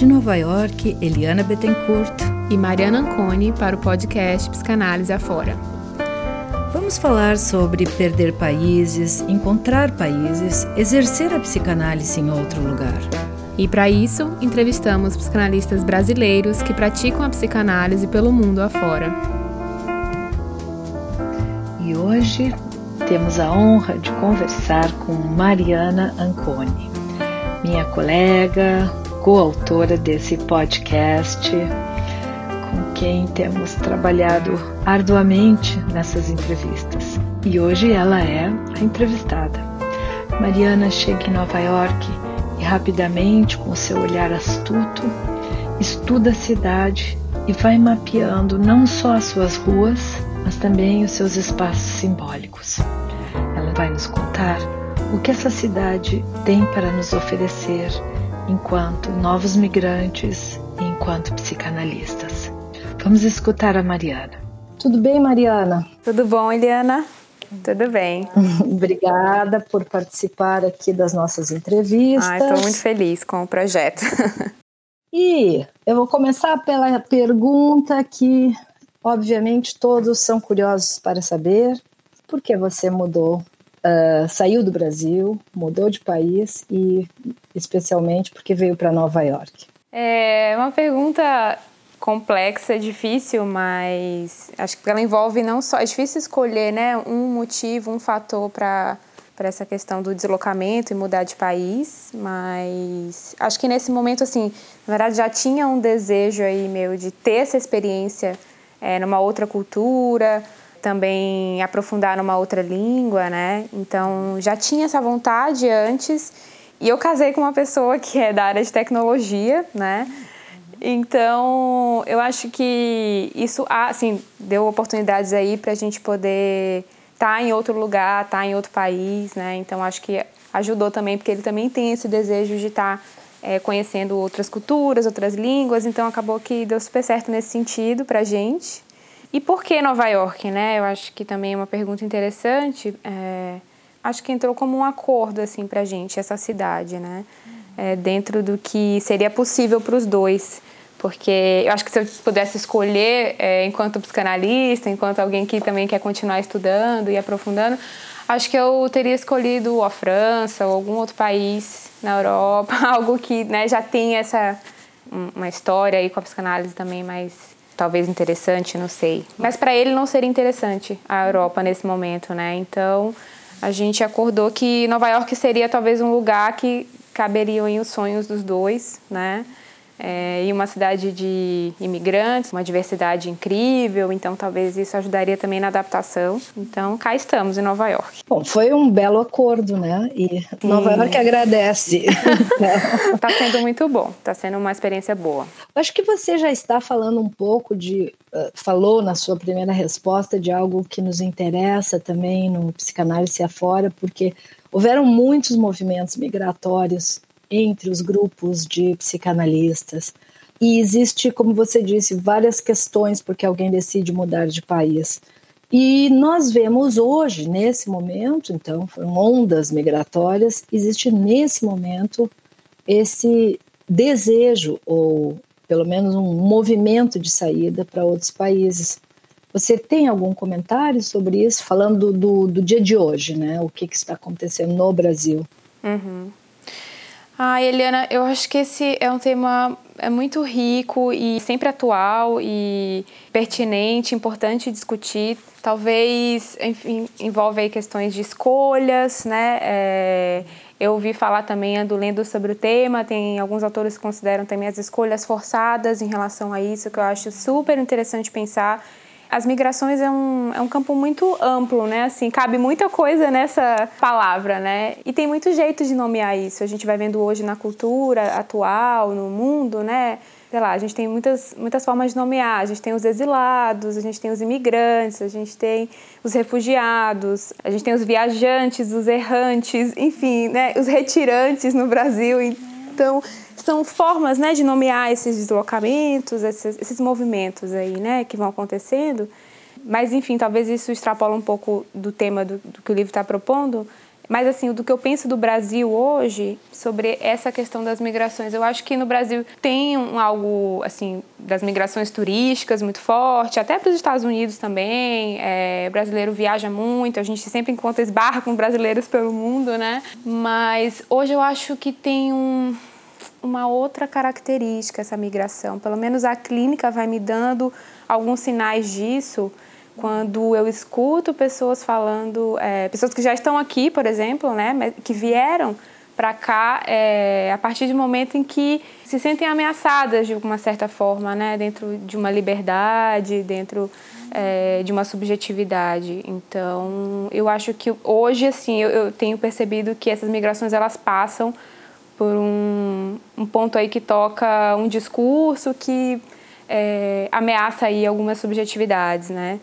De Nova York, Eliana Bettencourt e Mariana Anconi para o podcast Psicanálise Afora. Vamos falar sobre perder países, encontrar países, exercer a psicanálise em outro lugar. E para isso, entrevistamos psicanalistas brasileiros que praticam a psicanálise pelo mundo afora. E hoje temos a honra de conversar com Mariana Anconi, minha colega, coautora desse podcast, com quem temos trabalhado arduamente nessas entrevistas. E hoje ela é a entrevistada. Mariana chega em Nova York e rapidamente, com seu olhar astuto, estuda a cidade e vai mapeando não só as suas ruas, mas também os seus espaços simbólicos vai nos contar o que essa cidade tem para nos oferecer enquanto novos migrantes e enquanto psicanalistas. Vamos escutar a Mariana. Tudo bem, Mariana? Tudo bom, Eliana? Tudo bem. Obrigada por participar aqui das nossas entrevistas. Estou muito feliz com o projeto. e eu vou começar pela pergunta que, obviamente, todos são curiosos para saber: por que você mudou uh, saiu do Brasil, mudou de país e especialmente porque veio para Nova York? É uma pergunta complexa, difícil, mas acho que ela envolve não só é difícil escolher, né, um motivo, um fator para para essa questão do deslocamento e mudar de país, mas acho que nesse momento assim, na verdade já tinha um desejo aí meu de ter essa experiência é, numa outra cultura, também aprofundar numa outra língua, né? Então já tinha essa vontade antes. E eu casei com uma pessoa que é da área de tecnologia, né? Então, eu acho que isso, assim, deu oportunidades aí para a gente poder estar tá em outro lugar, estar tá em outro país, né? Então, acho que ajudou também, porque ele também tem esse desejo de estar tá, é, conhecendo outras culturas, outras línguas. Então, acabou que deu super certo nesse sentido para a gente. E por que Nova York, né? Eu acho que também é uma pergunta interessante. É, acho que entrou como um acordo assim a gente essa cidade, né? É, dentro do que seria possível para os dois, porque eu acho que se eu pudesse escolher, é, enquanto psicanalista, enquanto alguém que também quer continuar estudando e aprofundando, acho que eu teria escolhido a França ou algum outro país na Europa, algo que né, já tem essa uma história aí com a psicanálise também mais talvez interessante, não sei. Mas para ele não seria interessante a Europa nesse momento, né? Então a gente acordou que Nova York seria talvez um lugar que caberiam os sonhos dos dois, né? É, e uma cidade de imigrantes, uma diversidade incrível, então talvez isso ajudaria também na adaptação. Então cá estamos em Nova York. Bom, foi um belo acordo, né? E Sim. Nova York agradece. Está sendo muito bom, está sendo uma experiência boa. Acho que você já está falando um pouco de, uh, falou na sua primeira resposta de algo que nos interessa também no psicanálise afora, porque houveram muitos movimentos migratórios entre os grupos de psicanalistas. E existe, como você disse, várias questões porque alguém decide mudar de país. E nós vemos hoje, nesse momento, então, foram ondas migratórias, existe nesse momento esse desejo, ou pelo menos um movimento de saída para outros países. Você tem algum comentário sobre isso, falando do, do dia de hoje, né? O que, que está acontecendo no Brasil? Uhum. Ah, Eliana, eu acho que esse é um tema é muito rico e sempre atual e pertinente, importante discutir. Talvez, enfim, envolve aí questões de escolhas, né? É, eu ouvi falar também, ando lendo sobre o tema, tem alguns autores que consideram também as escolhas forçadas em relação a isso, que eu acho super interessante pensar as migrações é um, é um campo muito amplo, né? Assim, cabe muita coisa nessa palavra, né? E tem muito jeito de nomear isso. A gente vai vendo hoje na cultura atual, no mundo, né? Sei lá, a gente tem muitas, muitas formas de nomear. A gente tem os exilados, a gente tem os imigrantes, a gente tem os refugiados, a gente tem os viajantes, os errantes, enfim, né? Os retirantes no Brasil. Então, são formas né, de nomear esses deslocamentos, esses, esses movimentos aí, né, que vão acontecendo. Mas, enfim, talvez isso extrapola um pouco do tema do, do que o livro está propondo. Mas assim, do que eu penso do Brasil hoje sobre essa questão das migrações, eu acho que no Brasil tem um, algo assim das migrações turísticas muito forte, até para os Estados Unidos também. É, o brasileiro viaja muito, a gente sempre encontra esbarra com brasileiros pelo mundo, né? Mas hoje eu acho que tem um uma outra característica essa migração. Pelo menos a clínica vai me dando alguns sinais disso quando eu escuto pessoas falando, é, pessoas que já estão aqui, por exemplo, né, que vieram para cá é, a partir do momento em que se sentem ameaçadas de uma certa forma, né, dentro de uma liberdade, dentro é, de uma subjetividade. Então, eu acho que hoje, assim, eu, eu tenho percebido que essas migrações elas passam por um, um ponto aí que toca um discurso que é, ameaça aí algumas subjetividades, né?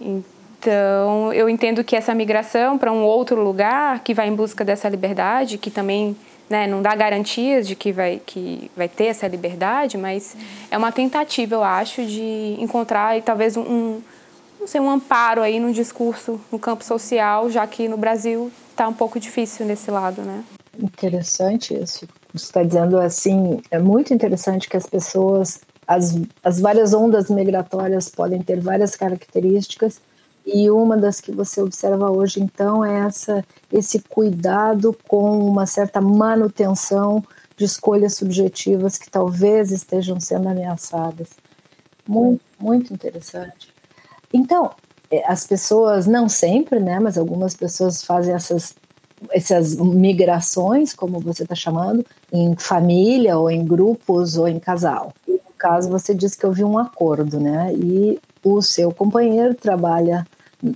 Então, eu entendo que essa migração para um outro lugar que vai em busca dessa liberdade, que também né, não dá garantias de que vai, que vai ter essa liberdade, mas é uma tentativa, eu acho, de encontrar e talvez um, não sei, um amparo aí no discurso no campo social, já que no Brasil está um pouco difícil nesse lado, né? Interessante isso. Você está dizendo assim, é muito interessante que as pessoas, as, as várias ondas migratórias podem ter várias características e uma das que você observa hoje, então, é essa, esse cuidado com uma certa manutenção de escolhas subjetivas que talvez estejam sendo ameaçadas. Muito, muito interessante. Então, é, as pessoas, não sempre, né, mas algumas pessoas fazem essas essas migrações, como você está chamando, em família ou em grupos ou em casal. No caso, você disse que houve um acordo, né? E o seu companheiro trabalha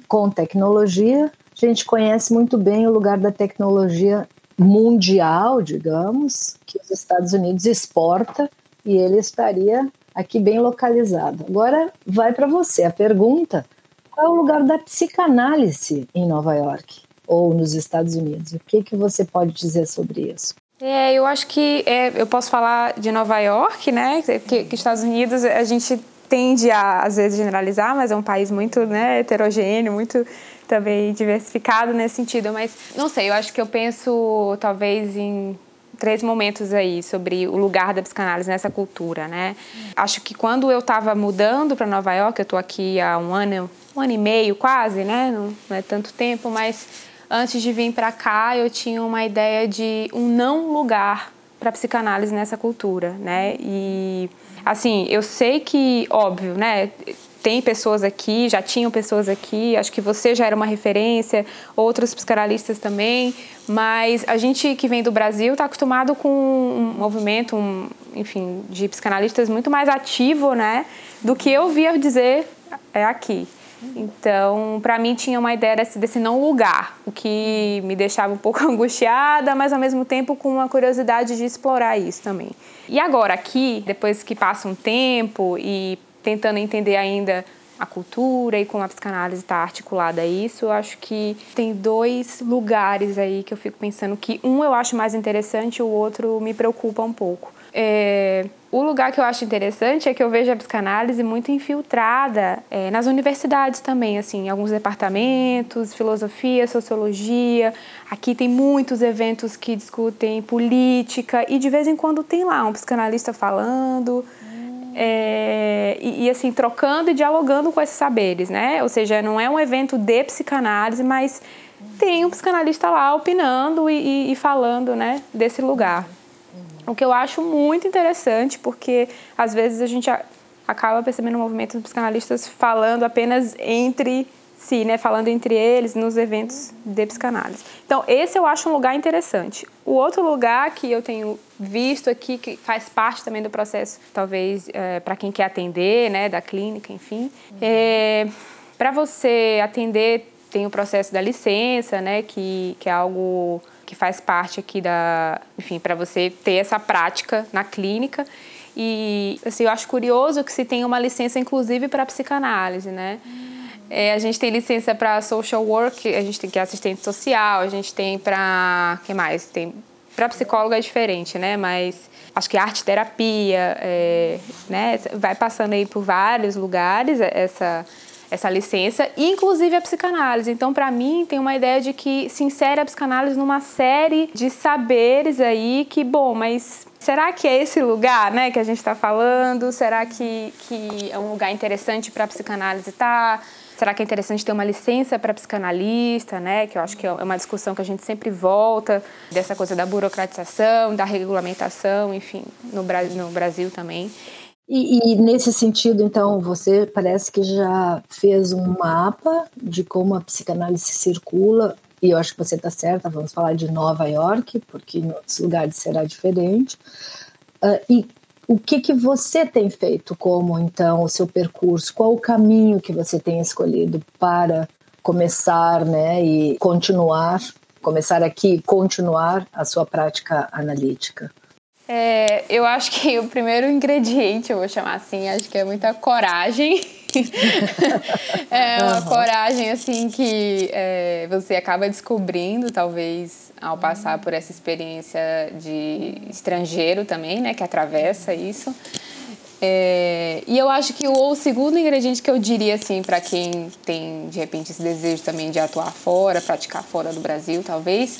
com tecnologia. A gente conhece muito bem o lugar da tecnologia mundial, digamos, que os Estados Unidos exporta e ele estaria aqui bem localizado. Agora vai para você a pergunta: qual é o lugar da psicanálise em Nova York? Ou nos Estados Unidos. O que, que você pode dizer sobre isso? É, eu acho que é, eu posso falar de Nova York, né? Que, que Estados Unidos a gente tende a às vezes generalizar, mas é um país muito né, heterogêneo, muito também diversificado nesse sentido. Mas não sei, eu acho que eu penso talvez em três momentos aí sobre o lugar da psicanálise nessa cultura, né? Acho que quando eu estava mudando para Nova York, eu estou aqui há um ano, um ano e meio quase, né? Não, não é tanto tempo, mas antes de vir para cá, eu tinha uma ideia de um não lugar para psicanálise nessa cultura, né? E assim, eu sei que, óbvio, né? Tem pessoas aqui, já tinham pessoas aqui, acho que você já era uma referência, outros psicanalistas também, mas a gente que vem do Brasil está acostumado com um movimento, um, enfim, de psicanalistas muito mais ativo, né? Do que eu via dizer é aqui. Então, para mim tinha uma ideia desse, desse não lugar, o que me deixava um pouco angustiada, mas ao mesmo tempo com uma curiosidade de explorar isso também. E agora aqui, depois que passa um tempo e tentando entender ainda a cultura e como a psicanálise está articulada a isso, eu acho que tem dois lugares aí que eu fico pensando que um eu acho mais interessante, o outro me preocupa um pouco. É, o lugar que eu acho interessante é que eu vejo a psicanálise muito infiltrada é, nas universidades também, assim, alguns departamentos, filosofia, sociologia. Aqui tem muitos eventos que discutem política e de vez em quando tem lá um psicanalista falando. É, e, e, assim, trocando e dialogando com esses saberes, né? Ou seja, não é um evento de psicanálise, mas tem um psicanalista lá opinando e, e, e falando, né, desse lugar. O que eu acho muito interessante, porque às vezes a gente acaba percebendo o movimento dos psicanalistas falando apenas entre si, né, falando entre eles nos eventos de psicanálise. Então, esse eu acho um lugar interessante. O outro lugar que eu tenho visto aqui, que faz parte também do processo, talvez é, para quem quer atender, né, da clínica, enfim, é, para você atender tem o processo da licença, né, que, que é algo que faz parte aqui da, enfim, para você ter essa prática na clínica. E assim, eu acho curioso que se tem uma licença inclusive para psicanálise, né? É, a gente tem licença para social work, a gente tem que é assistente social, a gente tem para que mais? Tem para psicóloga é diferente, né? Mas acho que arte terapia, é, né? Vai passando aí por vários lugares essa essa licença, inclusive a psicanálise. Então, para mim, tem uma ideia de que se insere a psicanálise numa série de saberes aí que, bom, mas será que é esse lugar, né, que a gente está falando? Será que, que é um lugar interessante para a psicanálise estar? Tá? Será que é interessante ter uma licença para psicanalista, né? Que eu acho que é uma discussão que a gente sempre volta, dessa coisa da burocratização, da regulamentação, enfim, no Brasil, no Brasil também. E, e, nesse sentido, então, você parece que já fez um mapa de como a psicanálise circula, e eu acho que você está certa, vamos falar de Nova York, porque em outros lugares será diferente. Uh, e o que, que você tem feito como, então, o seu percurso? Qual o caminho que você tem escolhido para começar né, e continuar, começar aqui continuar a sua prática analítica? É, eu acho que o primeiro ingrediente, eu vou chamar assim, acho que é muita coragem. é uma uhum. coragem assim que é, você acaba descobrindo, talvez, ao passar por essa experiência de estrangeiro também, né, que atravessa isso. É, e eu acho que o, o, segundo ingrediente que eu diria assim para quem tem de repente esse desejo também de atuar fora, praticar fora do Brasil, talvez,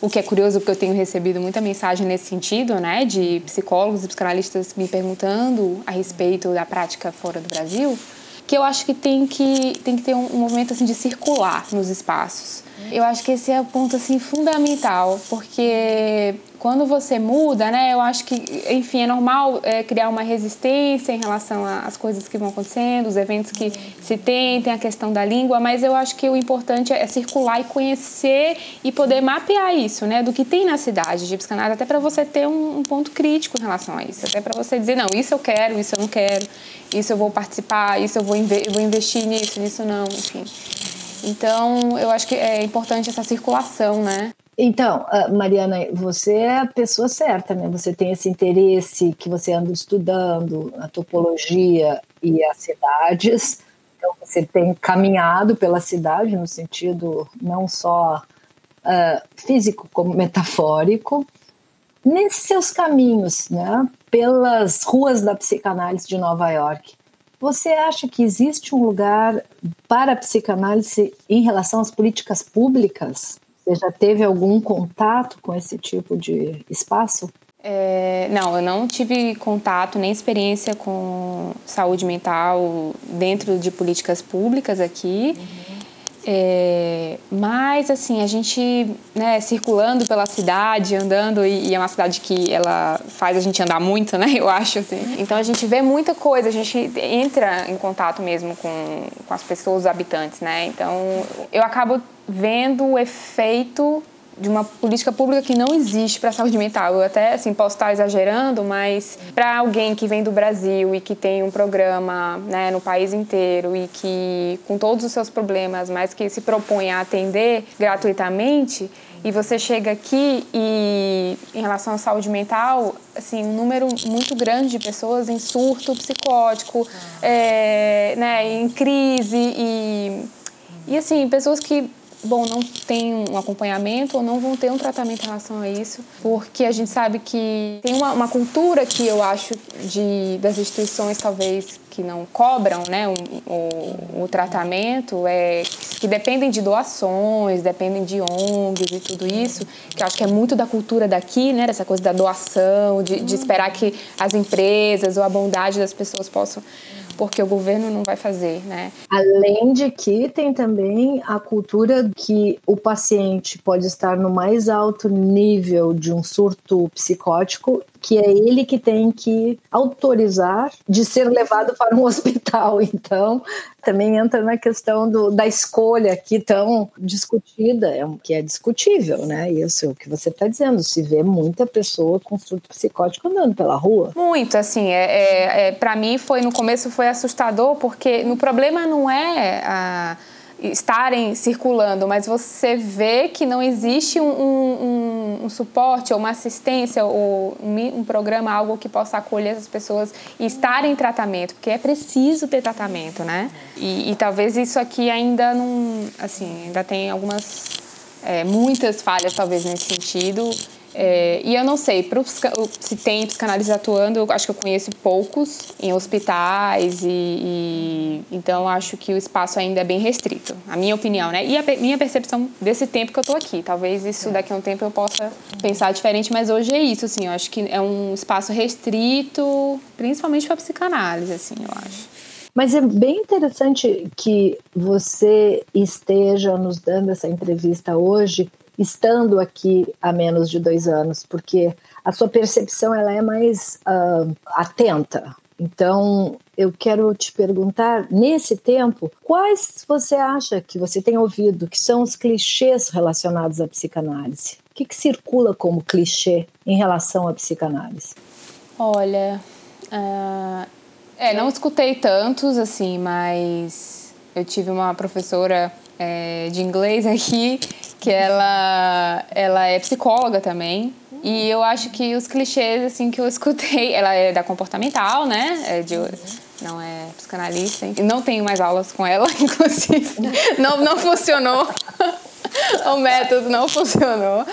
o que é curioso porque eu tenho recebido muita mensagem nesse sentido, né, de psicólogos e psicanalistas me perguntando a respeito da prática fora do Brasil, que eu acho que tem que tem que ter um, um movimento assim de circular nos espaços. Eu acho que esse é o ponto assim fundamental, porque quando você muda, né, eu acho que, enfim, é normal é, criar uma resistência em relação às coisas que vão acontecendo, os eventos que se tem, tem a questão da língua, mas eu acho que o importante é circular e conhecer e poder mapear isso, né, do que tem na cidade de psicanálise, até para você ter um, um, ponto crítico em relação a isso, até para você dizer, não, isso eu quero, isso eu não quero, isso eu vou participar, isso eu vou, inve vou investir nisso, nisso não, enfim. Então, eu acho que é importante essa circulação, né? Então, ah, Mariana, você é a pessoa certa, né? Você tem esse interesse que você anda estudando, a topologia e as cidades. Então, você tem caminhado pela cidade no sentido não só uh, físico como metafórico. Nesses seus caminhos, né? Pelas ruas da psicanálise de Nova York, você acha que existe um lugar para a psicanálise em relação às políticas públicas? Você já teve algum contato com esse tipo de espaço? É, não, eu não tive contato nem experiência com saúde mental dentro de políticas públicas aqui. Uhum. É, mas assim a gente né, circulando pela cidade andando e, e, é uma cidade que ela faz a gente andar muito né eu acho assim. Então a gente vê muita coisa a gente entra em contato mesmo com, com as pessoas os habitantes né. Então eu acabo vendo o efeito de uma política pública que não existe para a saúde mental. Eu até assim posso estar exagerando, mas para alguém que vem do Brasil e que tem um programa né, no país inteiro e que com todos os seus problemas, mas que se propõe a atender gratuitamente, e você chega aqui e em relação à saúde mental, assim, um número muito grande de pessoas em surto psicótico, é, né, em crise e e assim, pessoas que bom, não tem um acompanhamento ou não vão ter um tratamento em relação a isso, porque a gente sabe que tem uma, uma cultura que eu acho de, das instituições talvez que não cobram né, o, o, o, tratamento, é, que dependem de doações, dependem de ONGs e tudo isso, que eu acho que é muito da cultura daqui, né, dessa coisa da doação, de, de esperar que as empresas ou a bondade das pessoas possam porque o governo não vai fazer, né? Além de que tem também a cultura que o paciente pode estar no mais alto nível de um surto psicótico que é ele que tem que autorizar de ser levado para um hospital. Então, também entra na questão do, da escolha aqui tão discutida, é, que é discutível, né? Isso é o que você está dizendo, se vê muita pessoa com surto psicótico andando pela rua. Muito, assim, é, é, é para mim foi, no começo foi assustador, porque no problema não é a estarem circulando, mas você vê que não existe um, um, um suporte ou uma assistência ou um, um, programa, algo que possa acolher essas pessoas e estar em tratamento, porque é preciso ter tratamento, né? E, e talvez isso aqui ainda não, assim, ainda tem algumas, é, muitas falhas talvez nesse sentido É, e eu não sei, pro, se tem psicanalistas atuando, eu acho que eu conheço poucos em hospitais, e, e, então acho que o espaço ainda é bem restrito, a minha opinião, né? E a minha percepção desse tempo que eu tô aqui. Talvez isso daqui a um tempo eu possa pensar diferente, mas hoje é isso, assim, eu acho que é um espaço restrito, principalmente para psicanálise, assim, eu acho. Mas é bem interessante que você esteja nos dando essa entrevista hoje estando aqui há menos de dois anos, porque a sua percepção ela é mais uh, atenta. Então, eu quero te perguntar, nesse tempo, quais você acha que você tem ouvido que são os clichês relacionados à psicanálise? O que, que circula como clichê em relação à psicanálise? Olha, uh, é, não escutei tantos, assim, mas eu tive uma professora é, de inglês aqui que ela, ela é psicóloga também. E eu acho que os clichês, assim, que eu escutei, ela é da comportamental, né? É de, não é psicanalista. Não tenho mais aulas com ela, inclusive. Não, não funcionou. o método não funcionou.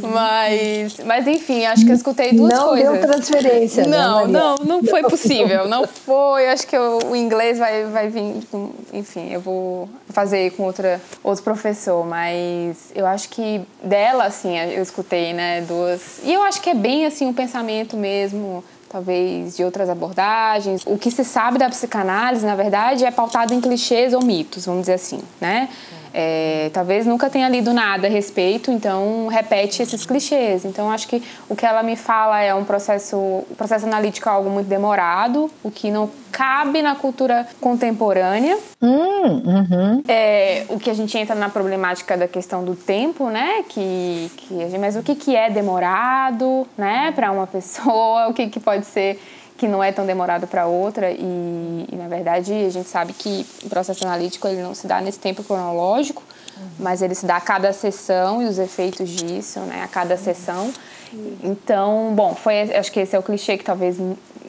Mas, mas enfim, acho que eu escutei duas não coisas. Não deu transferência. Né, não, não, não foi possível. Não foi. Acho que eu, o inglês vai, vai vir. Com, enfim, eu vou fazer com outra, outro professor. Mas eu acho que dela, assim, eu escutei, né, duas. E eu acho que é bem assim o um pensamento mesmo talvez de outras abordagens. O que se sabe da psicanálise, na verdade, é pautado em clichês ou mitos, vamos dizer assim, né? É, talvez nunca tenha lido nada a respeito, então repete esses clichês. Então acho que o que ela me fala é um processo, o processo analítico é algo muito demorado, o que não cabe na cultura contemporânea. Hum, uhum. é, o que a gente entra na problemática da questão do tempo, né? Que, que mas o que, que é demorado, né? Para uma pessoa, o que, que pode ser que não é tão demorado para outra e, e, na verdade a gente sabe que o processo analítico ele não se dá nesse tempo cronológico, uhum. mas ele se dá a cada sessão e os efeitos disso, né, a cada sessão. Então, bom, foi acho que esse é o clichê que talvez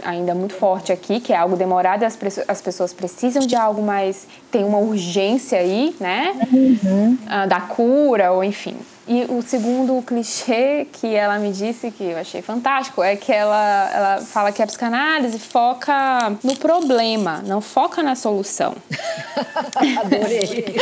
ainda muito forte aqui, que é algo demorado as, as pessoas precisam de algo mais tem uma urgência aí, né, uhum. Ah, da cura ou enfim. E o segundo clichê que ela me disse, que eu achei fantástico, é que ela, ela fala que a psicanálise foca no problema, não foca na solução. adorei.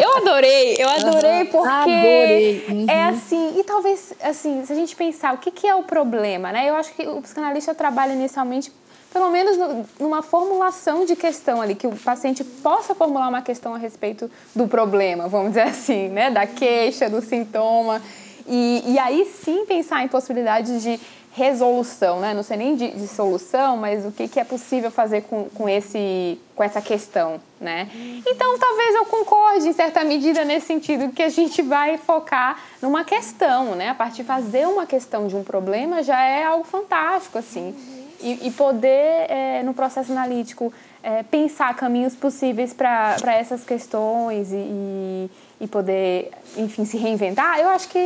eu adorei, eu adorei uhum. porque adorei. Uhum. é assim, e talvez, assim, se a gente pensar o que, que é o problema, né? Eu acho que o psicanalista trabalha inicialmente pelo menos numa formulação de questão ali, que o paciente possa formular uma questão a respeito do problema, vamos dizer assim, né? Da queixa, do sintoma. E, e aí sim pensar em possibilidades de resolução, né? Não sei nem de, de, solução, mas o que, que é possível fazer com, com, esse, com essa questão, né? Então, talvez eu concorde em certa medida nesse sentido que a gente vai focar numa questão, né? A partir de fazer uma questão de um problema já é algo fantástico, assim e, e poder, é, no processo analítico, é, pensar caminhos possíveis para essas questões e, e poder, enfim, se reinventar, eu acho que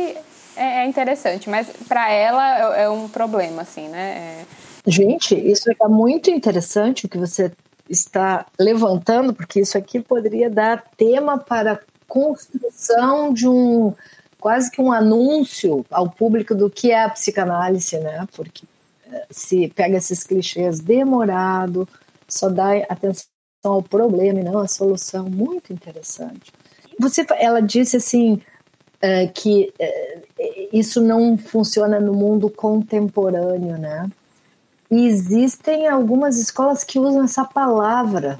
é, é interessante, mas para ela é, é, um problema, assim, né? É. Gente, isso é muito interessante o que você está levantando, porque isso aqui poderia dar tema para construção de um quase que um anúncio ao público do que é a psicanálise, né? Porque se pega esses clichês demorado, só dá atenção ao problema e não à solução. Muito interessante. Você, ela disse assim é, que é, isso não funciona no mundo contemporâneo, né? E existem algumas escolas que usam essa palavra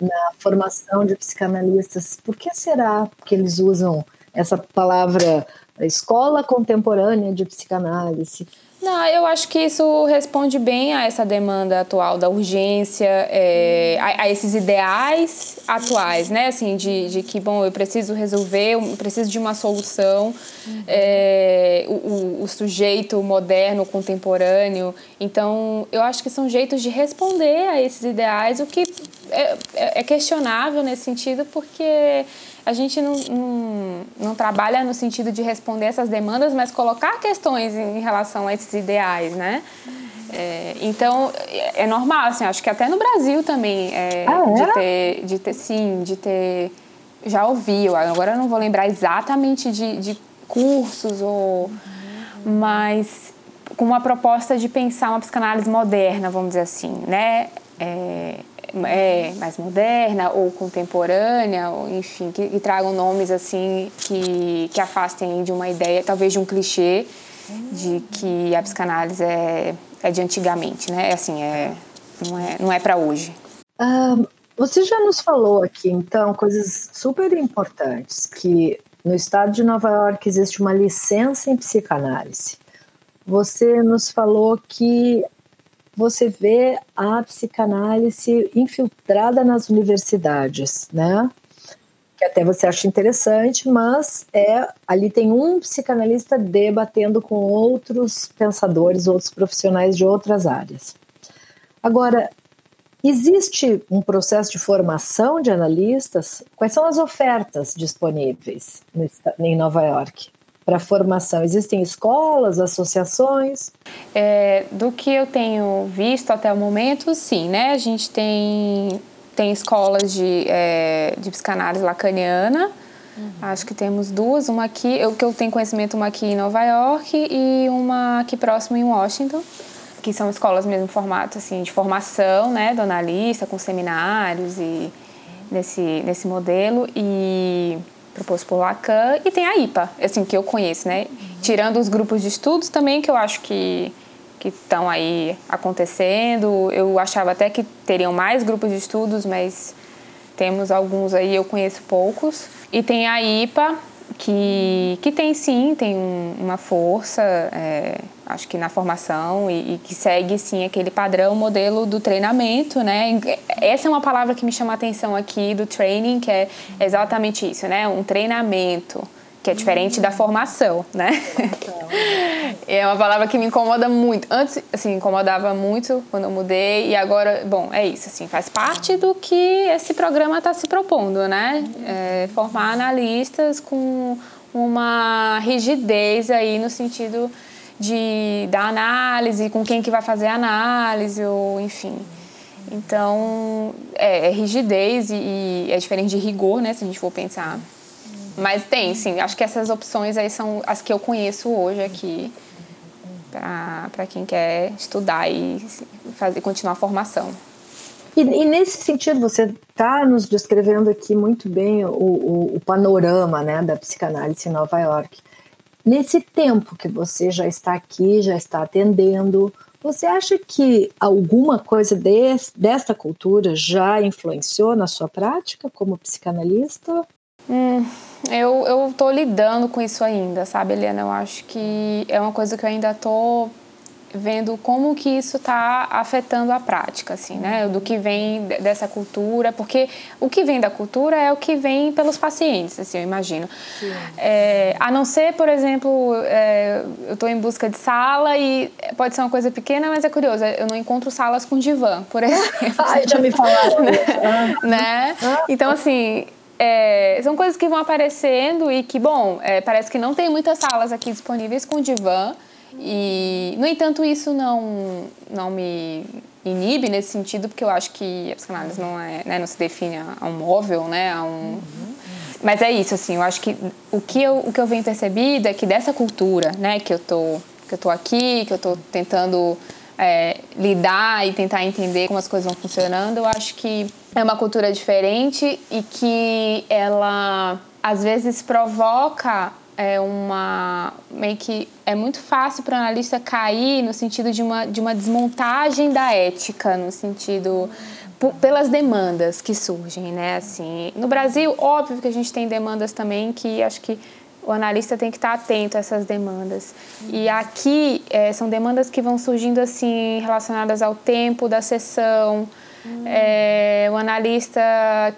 na formação de psicanalistas. Por que será que eles usam essa palavra escola contemporânea de psicanálise? Não, eu acho que isso responde bem a essa demanda atual da urgência, é, a, a, esses ideais atuais, né? Assim, de, de que, bom, eu preciso resolver, eu preciso de uma solução. É, o, o, sujeito moderno, contemporâneo. Então, eu acho que são jeitos de responder a esses ideais, o que é, é, é questionável nesse sentido, porque a gente não, não, não, trabalha no sentido de responder essas demandas, mas colocar questões em relação a esses ideais, né? É, então, é normal, assim, acho que até no Brasil também, é, ah, é? de, ter, de ter, sim, de ter... Já ouvi, agora eu não vou lembrar exatamente de, de cursos ou... mas com uma proposta de pensar uma psicanálise moderna, vamos dizer assim, né? É, é, mais moderna ou contemporânea, ou, enfim, que, que, tragam nomes assim que, que afastem de uma ideia, talvez de um clichê de que a psicanálise é, é de antigamente, né? Assim, é, não é, não é para hoje. Você já nos falou aqui, então, coisas super importantes, que no estado de Nova York existe uma licença em psicanálise. Você nos falou que você vê a psicanálise infiltrada nas universidades, né? Que até você acha interessante, mas é ali tem um psicanalista debatendo com outros pensadores, outros profissionais de outras áreas. Agora, existe um processo de formação de analistas? Quais são as ofertas disponíveis em Nova York? Para formação? Existem escolas, associações? É, do que eu tenho visto até o momento, sim, né? A gente tem, tem escolas de, é, de psicanálise lacaniana. Uhum. Acho que temos duas, uma aqui, eu que eu tenho conhecimento, uma aqui em Nova York e uma aqui próximo em Washington, que são escolas mesmo formato assim de formação, né, do analista com seminários e nesse nesse modelo e proposto por Lacan, e tem a IPA, assim, que eu conheço, né? Tirando os grupos de estudos também, que eu acho que que estão aí acontecendo. Eu achava até que teriam mais grupos de estudos, mas temos alguns aí, eu conheço poucos. E tem a IPA, que, que tem sim, tem uma força, é, acho que na formação, e, e, que segue sim aquele padrão, modelo do treinamento, né? Essa é uma palavra que me chama a atenção aqui do training, que é exatamente isso, né? Um treinamento que é diferente da formação, né? é uma palavra que me incomoda muito. Antes, assim, incomodava muito quando eu mudei e agora, bom, é isso, assim, faz parte do que esse programa está se propondo, né? É, formar analistas com uma rigidez aí no sentido de da análise, com quem que vai fazer a análise, ou enfim. Então, é, é rigidez e, e é diferente de rigor, né? Se a gente for pensar mas tem, sim. Acho que essas opções aí são as que eu conheço hoje aqui para quem quer estudar e fazer, continuar a formação. E, e nesse sentido, você está nos descrevendo aqui muito bem o, o, o, panorama né, da psicanálise em Nova York. Nesse tempo que você já está aqui, já está atendendo, você acha que alguma coisa desse, desta cultura já influenciou na sua prática como psicanalista? Hum, eu, tô lidando com isso ainda, sabe, Eliana? Eu acho que é uma coisa que eu ainda tô vendo como que isso está afetando a prática, assim, né? Do que vem dessa cultura, porque o que vem da cultura é o que vem pelos pacientes, assim, eu imagino. É, a não ser, por exemplo, é, eu estou em busca de sala e pode ser uma coisa pequena, mas é curioso, eu não encontro salas com divã, por exemplo. Ai, já me falaram. né? Ah. Então, assim, é, são coisas que vão aparecendo e que, bom, é, parece que não tem muitas salas aqui disponíveis com divã. E, no entanto, isso não, não me inibe nesse sentido, porque eu acho que a psicanálise não, é, né, não se define a um móvel, né, a um... Mas é isso, assim, eu acho que o que eu, o que eu venho percebido é que dessa cultura, né, que eu tô, que eu tô aqui, que eu tô tentando é, lidar e tentar entender como as coisas vão funcionando, eu acho que é uma cultura diferente e que ela às vezes provoca é uma meio que é muito fácil para o analista cair no sentido de uma, de uma desmontagem da ética, no sentido pelas demandas que surgem, né? Assim, no Brasil, óbvio que a gente tem demandas também que acho que o analista tem que estar atento a essas demandas. E aqui é, são demandas que vão surgindo assim relacionadas ao tempo da sessão, é, o analista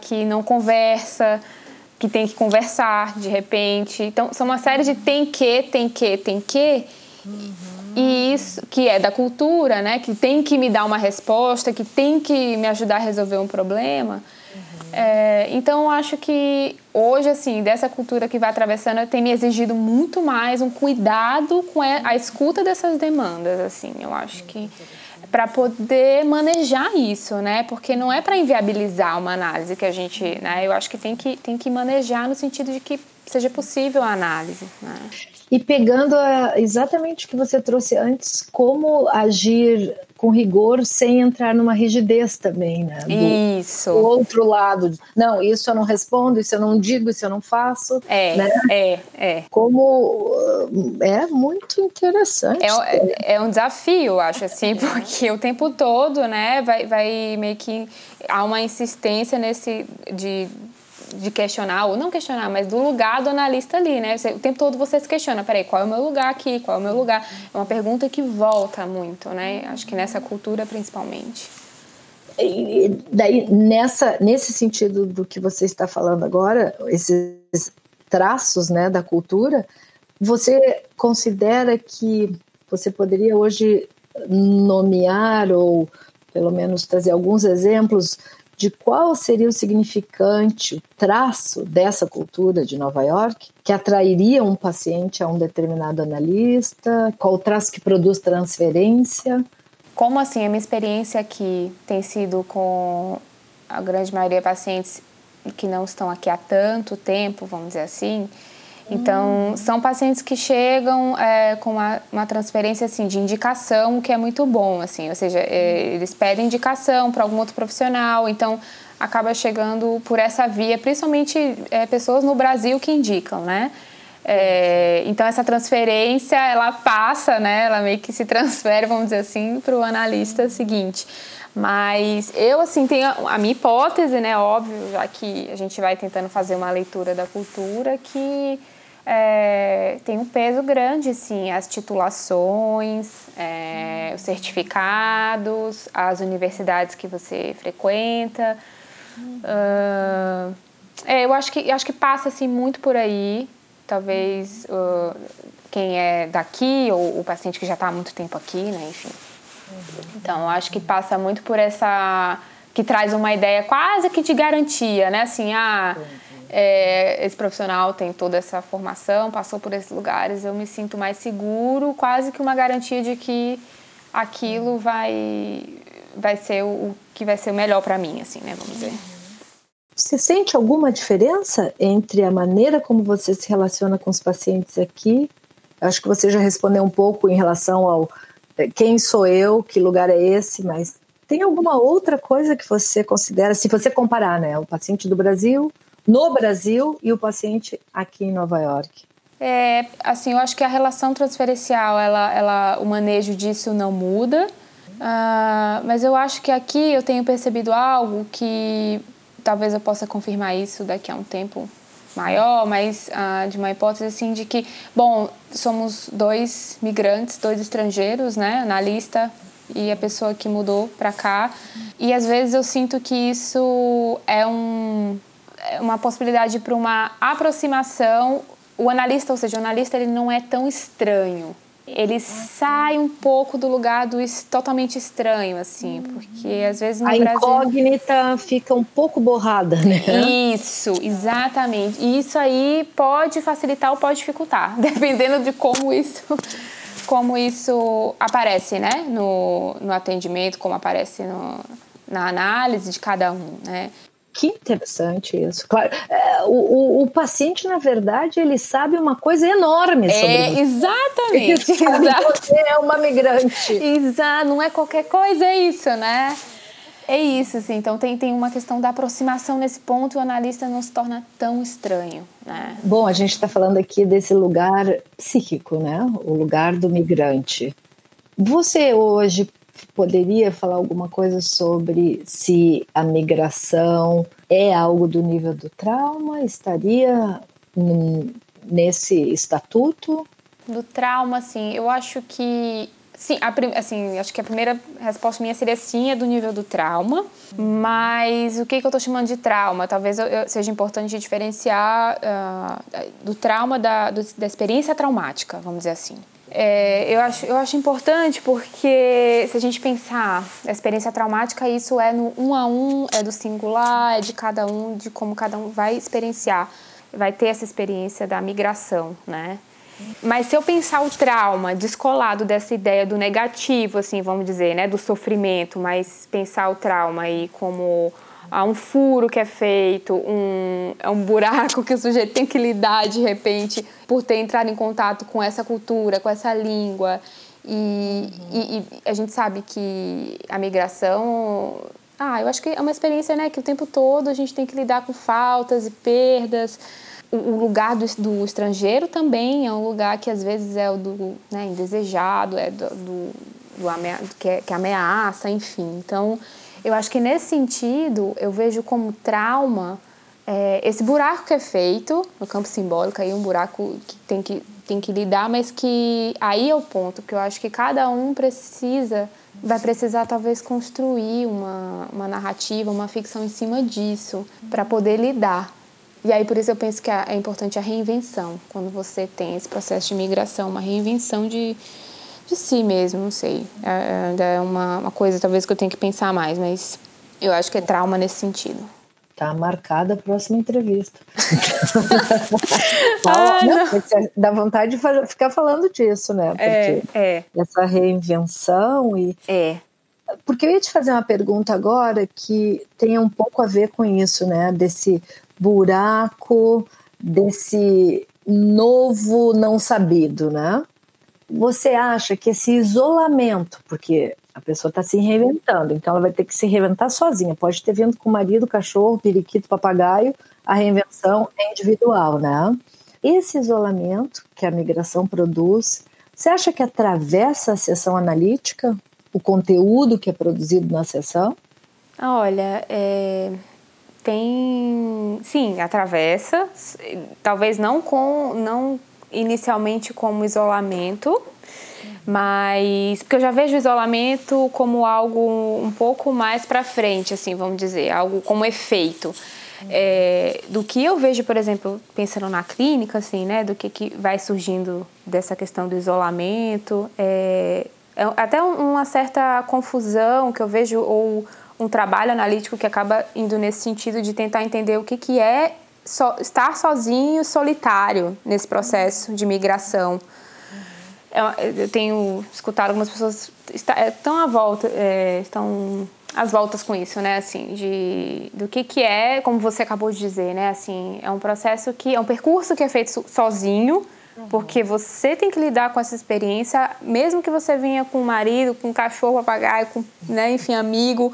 que não conversa, que tem que conversar de repente. Então, são uma série de tem que, tem que, tem que. Uhum. E isso que é da cultura, né? Que tem que me dar uma resposta, que tem que me ajudar a resolver um problema. Uhum. É, então, eu acho que hoje, assim, dessa cultura que vai atravessando, tem me exigido muito mais um cuidado com a escuta dessas demandas, assim. Eu acho que para poder manejar isso, né? Porque não é para inviabilizar uma análise que a gente, né? Eu acho que tem que tem que manejar no sentido de que seja possível a análise, né? E pegando a, exatamente o que você trouxe antes, como agir com rigor sem entrar numa rigidez também, né? Do, isso. Do outro lado. Não, isso eu não respondo, isso eu não digo, isso eu não faço. É, né? é, é. Como é muito interessante. É, é um desafio, acho assim, porque o tempo todo, né, vai, vai meio que há uma insistência nesse de de questionar, ou não questionar, mas do lugar do analista ali, né? o tempo todo você se questiona, peraí, qual é o meu lugar aqui? Qual é o meu lugar? É uma pergunta que volta muito, né? Acho que nessa cultura principalmente. E daí, nessa, nesse sentido do que você está falando agora, esses traços né, da cultura, você considera que você poderia hoje nomear ou pelo menos trazer alguns exemplos de qual seria o significante, o traço dessa cultura de Nova York que atrairia um paciente a um determinado analista, qual o traço que produz transferência. Como assim? A minha experiência aqui tem sido com a grande maioria de pacientes que não estão aqui há tanto tempo, vamos dizer assim, então, são pacientes que chegam é, com uma, uma, transferência assim, de indicação, que é muito bom, assim, ou seja, é, eles pedem indicação para algum outro profissional, então acaba chegando por essa via, principalmente é, pessoas no Brasil que indicam, né? É, então essa transferência ela passa, né? Ela meio que se transfere, vamos dizer assim, para o analista seguinte. Mas eu, assim, tenho a minha hipótese, né? Óbvio, já que a gente vai tentando fazer uma leitura da cultura, que é, tem um peso grande, sim, as titulações, é, os certificados, as universidades que você frequenta. Uh, é, eu acho que, acho que passa assim, muito por aí. Talvez uh, quem é daqui ou o paciente que já está há muito tempo aqui, né? Enfim. Então, eu acho que passa muito por essa. que traz uma ideia quase que de garantia, né? Assim, ah é, esse profissional tem toda essa formação, passou por esses lugares, eu me sinto mais seguro, quase que uma garantia de que aquilo vai vai ser o, que vai ser o melhor para mim, assim, né, vamos dizer. Você sente alguma diferença entre a maneira como você se relaciona com os pacientes aqui? Acho que você já respondeu um pouco em relação ao é, quem sou eu, que lugar é esse, mas tem alguma outra coisa que você considera, se você comparar, né, o paciente do Brasil no Brasil e o paciente aqui em Nova York? É, assim, eu acho que a relação transferencial, ela, ela, o manejo disso não muda, uh, mas eu acho que aqui eu tenho percebido algo que talvez eu possa confirmar isso daqui a um tempo maior, mas uh, de uma hipótese assim de que, bom, somos dois migrantes, dois estrangeiros, né, na lista e a pessoa que mudou para cá, e às vezes eu sinto que isso é um uma possibilidade para uma aproximação. O analista, ou seja, o analista ele não é tão estranho. Ele sai um pouco do lugar do totalmente estranho, assim, porque às vezes no a Brasil... incógnita fica um pouco borrada, né? Isso, exatamente. E isso aí pode facilitar ou pode dificultar, dependendo de como isso como isso aparece, né, no, no atendimento, como aparece no, na análise de cada um, né? Que interessante isso. Claro, é, o, o, paciente, na verdade, ele sabe uma coisa enorme é, sobre é, Exatamente. Ele sabe exato. você é uma migrante. Exato, não é qualquer coisa, é isso, né? É isso, assim. Então tem, tem uma questão da aproximação nesse ponto e o analista não se torna tão estranho, né? Bom, a gente está falando aqui desse lugar psíquico, né? O lugar do migrante. Você hoje poderia falar alguma coisa sobre se a migração é algo do nível do trauma? Estaria nesse estatuto? Do trauma, sim. Eu acho que Sim, a, assim, acho que a primeira resposta minha seria sim, é do nível do trauma. Mas o que, que eu estou chamando de trauma? Talvez eu, eu, seja importante diferenciar uh, do trauma da, do, da experiência traumática, vamos dizer assim. É, eu, acho, eu acho importante porque se a gente pensar a experiência traumática, isso é no um a um, é do singular, é de cada um, de como cada um vai experienciar, vai ter essa experiência da migração, né? Mas se eu pensar o trauma descolado dessa ideia do negativo, assim, vamos dizer, né, do sofrimento, mas pensar o trauma aí como há um furo que é feito, um, é um buraco que o sujeito tem que lidar de repente por ter entrado em contato com essa cultura, com essa língua. E, uhum. e, e a gente sabe que a migração ah, eu acho que é uma experiência né, que o tempo todo a gente tem que lidar com faltas e perdas. O, lugar do, do, estrangeiro também é um lugar que às vezes é o do né, indesejado, é do, do, do que, é, que ameaça, enfim. Então, eu acho que nesse sentido, eu vejo como trauma é, esse buraco que é feito no campo simbólico, aí um buraco que tem que, tem que lidar, mas que aí é o ponto, que eu acho que cada um precisa vai precisar talvez construir uma, uma narrativa, uma ficção em cima disso para poder lidar. E aí por isso eu penso que é importante a reinvenção, quando você tem esse processo de migração, uma reinvenção de, de si mesmo, não sei. É, é uma, uma coisa talvez que eu tenho que pensar mais, mas eu acho que é trauma nesse sentido. Tá marcada a próxima entrevista. ah, não. Dá vontade de ficar falando disso, né? É, Porque é, é. essa reinvenção e. É. Porque eu ia te fazer uma pergunta agora que tem um pouco a ver com isso, né? Desse buraco, desse novo não sabido, né? Você acha que esse isolamento, porque a pessoa está se reinventando, então ela vai ter que se reinventar sozinha. Pode ter vindo com o marido, cachorro, periquito, papagaio, a reinvenção é individual, né? Esse isolamento que a migração produz, você acha que atravessa a sessão analítica, o conteúdo que é produzido na sessão? Olha, é, tem, sim, atravessa, talvez não com, não inicialmente como isolamento, mas porque eu já vejo o isolamento como algo um pouco mais para frente, assim, vamos dizer, algo como efeito. É, do que eu vejo, por exemplo, pensando na clínica, assim, né, do que, que vai surgindo dessa questão do isolamento, é, é até uma certa confusão que eu vejo, ou um trabalho analítico que acaba indo nesse sentido de tentar entender o que, que é so, estar sozinho, solitário nesse processo de migração eu tenho escutado algumas pessoas estão é, à volta, é, estão às voltas com isso, né? Assim, de do que que é, como você acabou de dizer, né? Assim, é um processo que é um percurso que é feito sozinho, uhum. porque você tem que lidar com essa experiência, mesmo que você venha com o marido, com o cachorro, papagaio, com, né, enfim, amigo,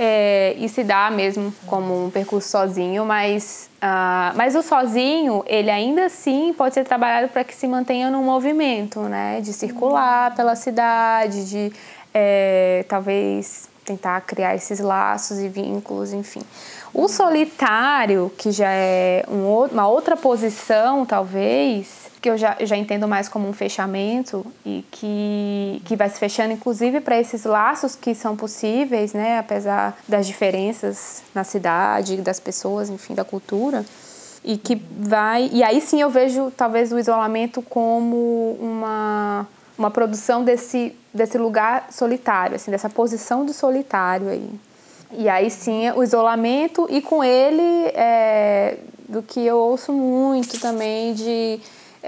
é, e se dá mesmo como um percurso sozinho, mas, uh, mas o sozinho, ele ainda assim pode ser trabalhado para que se mantenha no movimento, né? De circular pela cidade, de é, talvez tentar criar esses laços e vínculos, enfim. O solitário, que já é um, uma outra posição, talvez, que eu já, já entendo mais como um fechamento e que, que vai se fechando, inclusive, para esses laços que são possíveis, né, apesar das diferenças na cidade, das pessoas, enfim, da cultura. E que vai. E aí sim eu vejo, talvez, o isolamento como uma, uma produção desse, desse lugar solitário, assim, dessa posição do solitário aí. E aí sim o isolamento, e com ele, é, do que eu ouço muito também de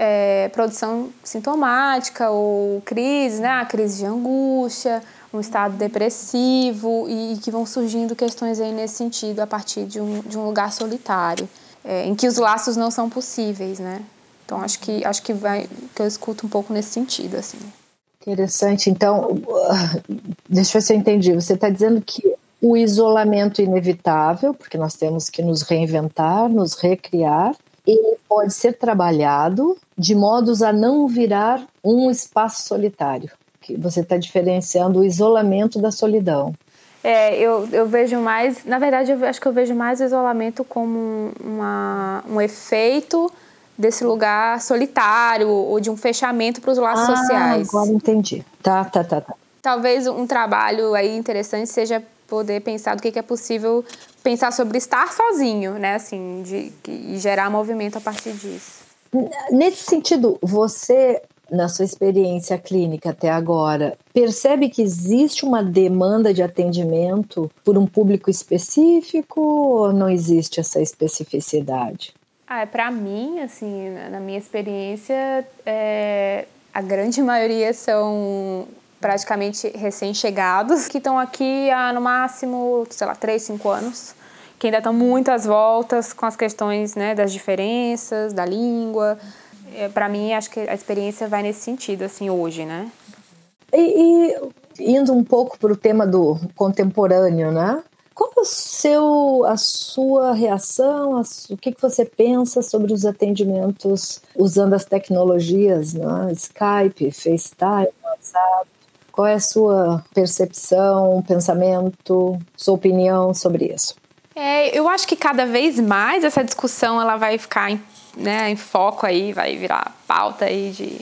é, produção sintomática ou crise, né? A crise de angústia, um estado depressivo e, e, que vão surgindo questões aí nesse sentido a partir de um, de um lugar solitário, é, em que os laços não são possíveis, né? Então acho que acho que vai que eu escuto um pouco nesse sentido assim. Interessante. Então, deixa eu ver se eu entendi. Você está dizendo que o isolamento inevitável, porque nós temos que nos reinventar, nos recriar, ele pode ser trabalhado de modos a não virar um espaço solitário. Que você está diferenciando o isolamento da solidão. É, eu, eu vejo mais, na verdade, eu acho que eu vejo mais o isolamento como uma, um efeito desse lugar solitário ou de um fechamento para os laços ah, sociais. Agora entendi. Tá, tá, tá, tá. Talvez um trabalho aí interessante seja poder pensar do que, que é possível pensar sobre estar sozinho, né? Assim, de, de gerar movimento a partir disso. Nesse sentido, você, na sua experiência clínica até agora, percebe que existe uma demanda de atendimento por um público específico ou não existe essa especificidade? Ah, para mim, assim, na minha experiência, é, a grande maioria são praticamente recém-chegados, que estão aqui há no máximo, sei lá, 3, 5 anos. que ainda estão muitas voltas com as questões né, das diferenças, da língua. É, para mim, acho que a experiência vai nesse sentido, assim, hoje, né? E, e indo um pouco para o tema do contemporâneo, né? Qual é o seu, a sua reação, a, o que, que você pensa sobre os atendimentos usando as tecnologias, né? Skype, FaceTime, WhatsApp? Qual é a sua percepção, pensamento, sua opinião sobre isso? É, eu acho que cada vez mais essa discussão ela vai ficar em, né, em foco aí, vai virar pauta aí de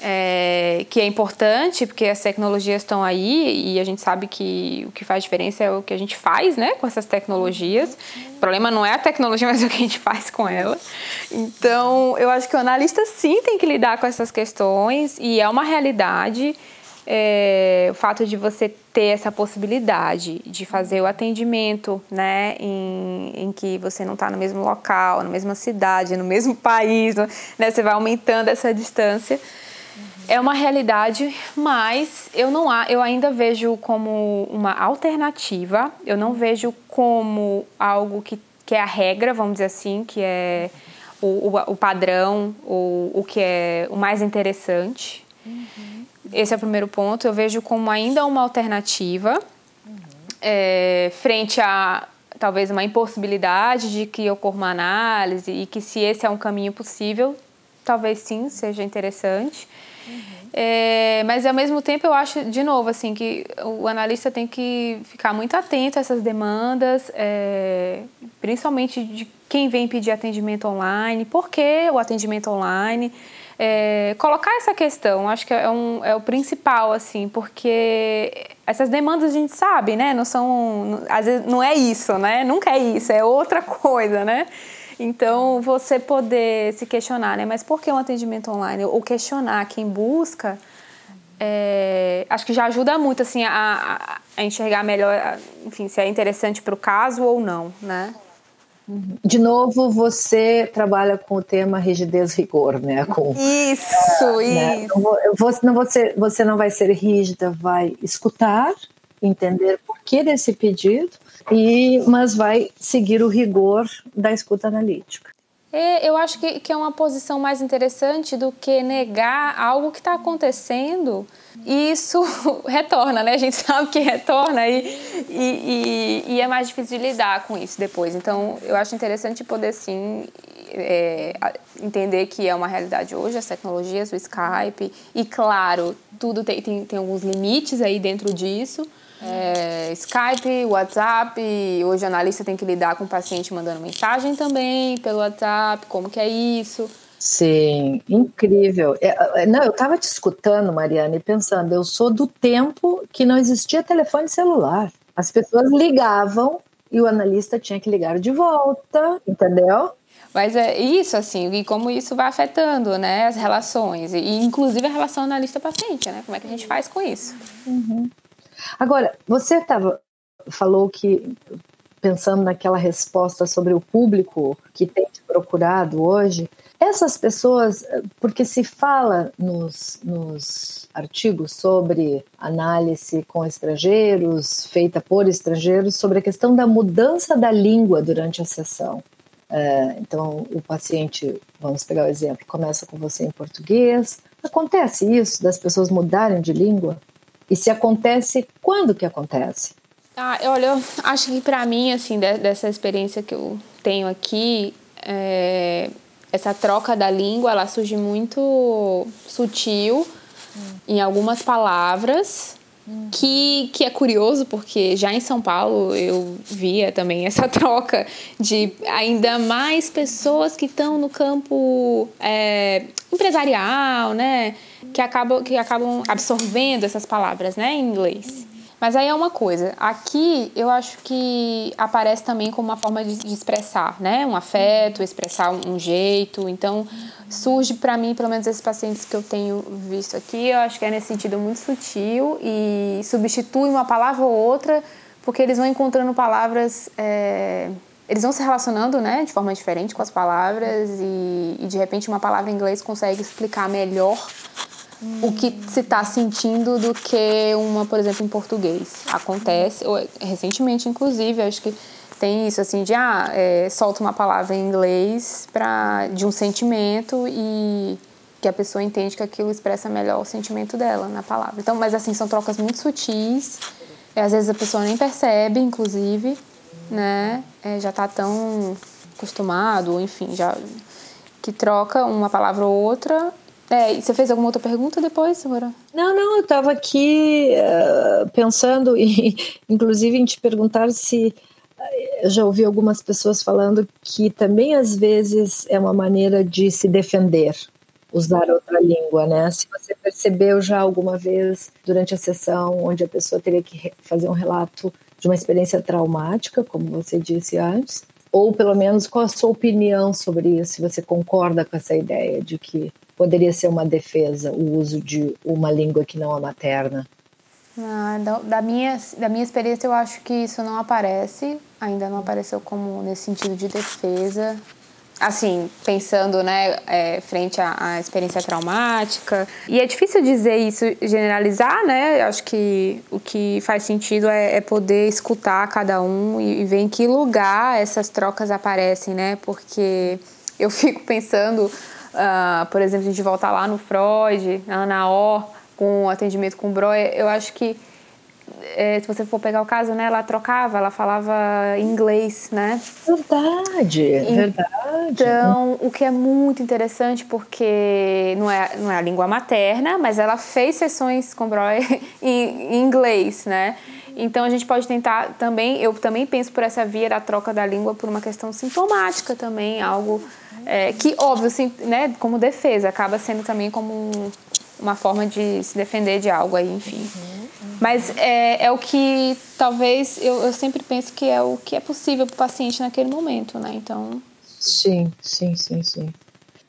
é, que é importante porque as tecnologias estão aí e a gente sabe que o que faz diferença é o que a gente faz, né, com essas tecnologias. O problema não é a tecnologia, mas é o que a gente faz com ela. Então, eu acho que o analista sim tem que lidar com essas questões e é uma realidade é, o fato de você ter essa possibilidade de fazer o atendimento, né, em, em que você não está no mesmo local, na mesma cidade, no mesmo país, né, você vai aumentando essa distância. É uma realidade, mas eu não há, eu ainda vejo como uma alternativa. Eu não vejo como algo que, que é a regra, vamos dizer assim, que é o, o, o padrão, o, o que é o mais interessante. Uhum. Esse é o primeiro ponto. Eu vejo como ainda uma alternativa uhum. é, frente a talvez uma impossibilidade de que ocorra uma análise e que se esse é um caminho possível, talvez sim seja interessante. Uhum. É, mas ao mesmo tempo eu acho, de novo, assim, que o analista tem que ficar muito atento a essas demandas, é, principalmente de quem vem pedir atendimento online, por que o atendimento online? É, colocar essa questão, acho que é, um, é o principal, assim, porque essas demandas a gente sabe, né? Não são. Às vezes não é isso, né? Nunca é isso, é outra coisa, né? Então, você poder se questionar, né? Mas por que um atendimento online? Ou questionar quem busca, é, acho que já ajuda muito, assim, a, a enxergar melhor, enfim, se é interessante para o caso ou não, né? De novo, você trabalha com o tema rigidez rigor, né? Com, isso, né? isso. Você não, você não vai ser rígida, vai escutar, entender por que desse pedido, e, mas vai seguir o rigor da escuta analítica. É, eu acho que, que é uma posição mais interessante do que negar algo que está acontecendo e isso retorna, né? A gente sabe que retorna e, e, e, e, é mais difícil de lidar com isso depois. Então, eu acho interessante poder, sim, é, entender que é uma realidade hoje, as tecnologias, o Skype, e, claro, tudo tem, tem, tem alguns limites aí dentro disso. É, Skype, WhatsApp, hoje o analista tem que lidar com o paciente mandando mensagem também pelo WhatsApp, como que é isso. Sim, incrível. É, é, não, eu estava te escutando, Mariana, e pensando, eu sou do tempo que não existia telefone celular. As pessoas ligavam e o analista tinha que ligar de volta, entendeu? Mas é isso, assim, e como isso vai afetando, né, as relações, e inclusive a relação analista-paciente, né? Como é que a gente faz com isso? Uhum. Agora, você tava, falou que, pensando naquela resposta sobre o público que tem te procurado hoje, essas pessoas, porque se fala nos, nos artigos sobre análise com estrangeiros, feita por estrangeiros, sobre a questão da mudança da língua durante a sessão. É, então, o paciente, vamos pegar o exemplo, começa com você em português. Acontece isso, das pessoas mudarem de língua? E se acontece, quando que acontece? Ah, olha, eu acho que para mim, assim, dessa experiência que eu tenho aqui, é, essa troca da língua ela surge muito sutil hum. em algumas palavras hum. que, que é curioso porque já em São Paulo eu via também essa troca de ainda mais pessoas que estão no campo é, empresarial, né? Que acabam, que acabam absorvendo essas palavras né, em inglês. Mas aí é uma coisa, aqui eu acho que aparece também como uma forma de, de expressar, né? Um afeto, expressar um, um jeito. Então, surge para mim, pelo menos esses pacientes que eu tenho visto aqui, eu acho que é nesse sentido muito sutil e substitui uma palavra ou outra, porque eles vão encontrando palavras. É, eles vão se relacionando né, de forma diferente com as palavras e, e de repente uma palavra em inglês consegue explicar melhor o que se está sentindo do que uma, por exemplo, em português. Acontece, ou, recentemente, inclusive, acho que tem isso assim de ah, é, solta uma palavra em inglês para de um sentimento e que a pessoa entende que aquilo expressa melhor o sentimento dela na palavra. Então, mas assim são trocas muito sutis. E, às vezes a pessoa nem percebe, inclusive, né? É, já está tão acostumado, enfim, já que troca uma palavra ou outra. É, você fez alguma outra pergunta depois, Samara? Não, não, eu estava aqui uh, pensando, e, inclusive em te perguntar se eu já ouvi algumas pessoas falando que também às vezes é uma maneira de se defender usar outra língua, né? Se você percebeu já alguma vez durante a sessão onde a pessoa teria que fazer um relato de uma experiência traumática, como você disse antes, ou pelo menos qual a sua opinião sobre isso, se você concorda com essa ideia de que poderia ser uma defesa o uso de uma língua que não é materna? Ah, da, minha, da minha experiência, eu acho que isso não aparece, ainda não apareceu como nesse sentido de defesa. Assim, pensando, né, é, frente à, à, experiência traumática. E é difícil dizer isso, generalizar, né? Acho que o que faz sentido é, é poder escutar cada um e, e ver em que lugar essas trocas aparecem, né? Porque eu fico pensando, uh, por exemplo, a gente voltar lá no Freud, na Ana O, com o atendimento com o Breuer, eu acho que é, se você for pegar o caso, né, ela trocava, ela falava inglês, né? Verdade, então, verdade. Então, o que é muito interessante, porque não é, não é a língua materna, mas ela fez sessões com Breuer em, em inglês, né? Então a gente pode tentar também, eu também penso por essa via da troca da língua por uma questão sintomática também, algo é, que, óbvio, assim, né, como defesa, acaba sendo também como um, uma forma de se defender de algo aí, enfim. Uhum, uhum. Mas é, é o que talvez eu, eu sempre penso que é o que é possível para o paciente naquele momento, né? Então. Sim, sim, sim, sim.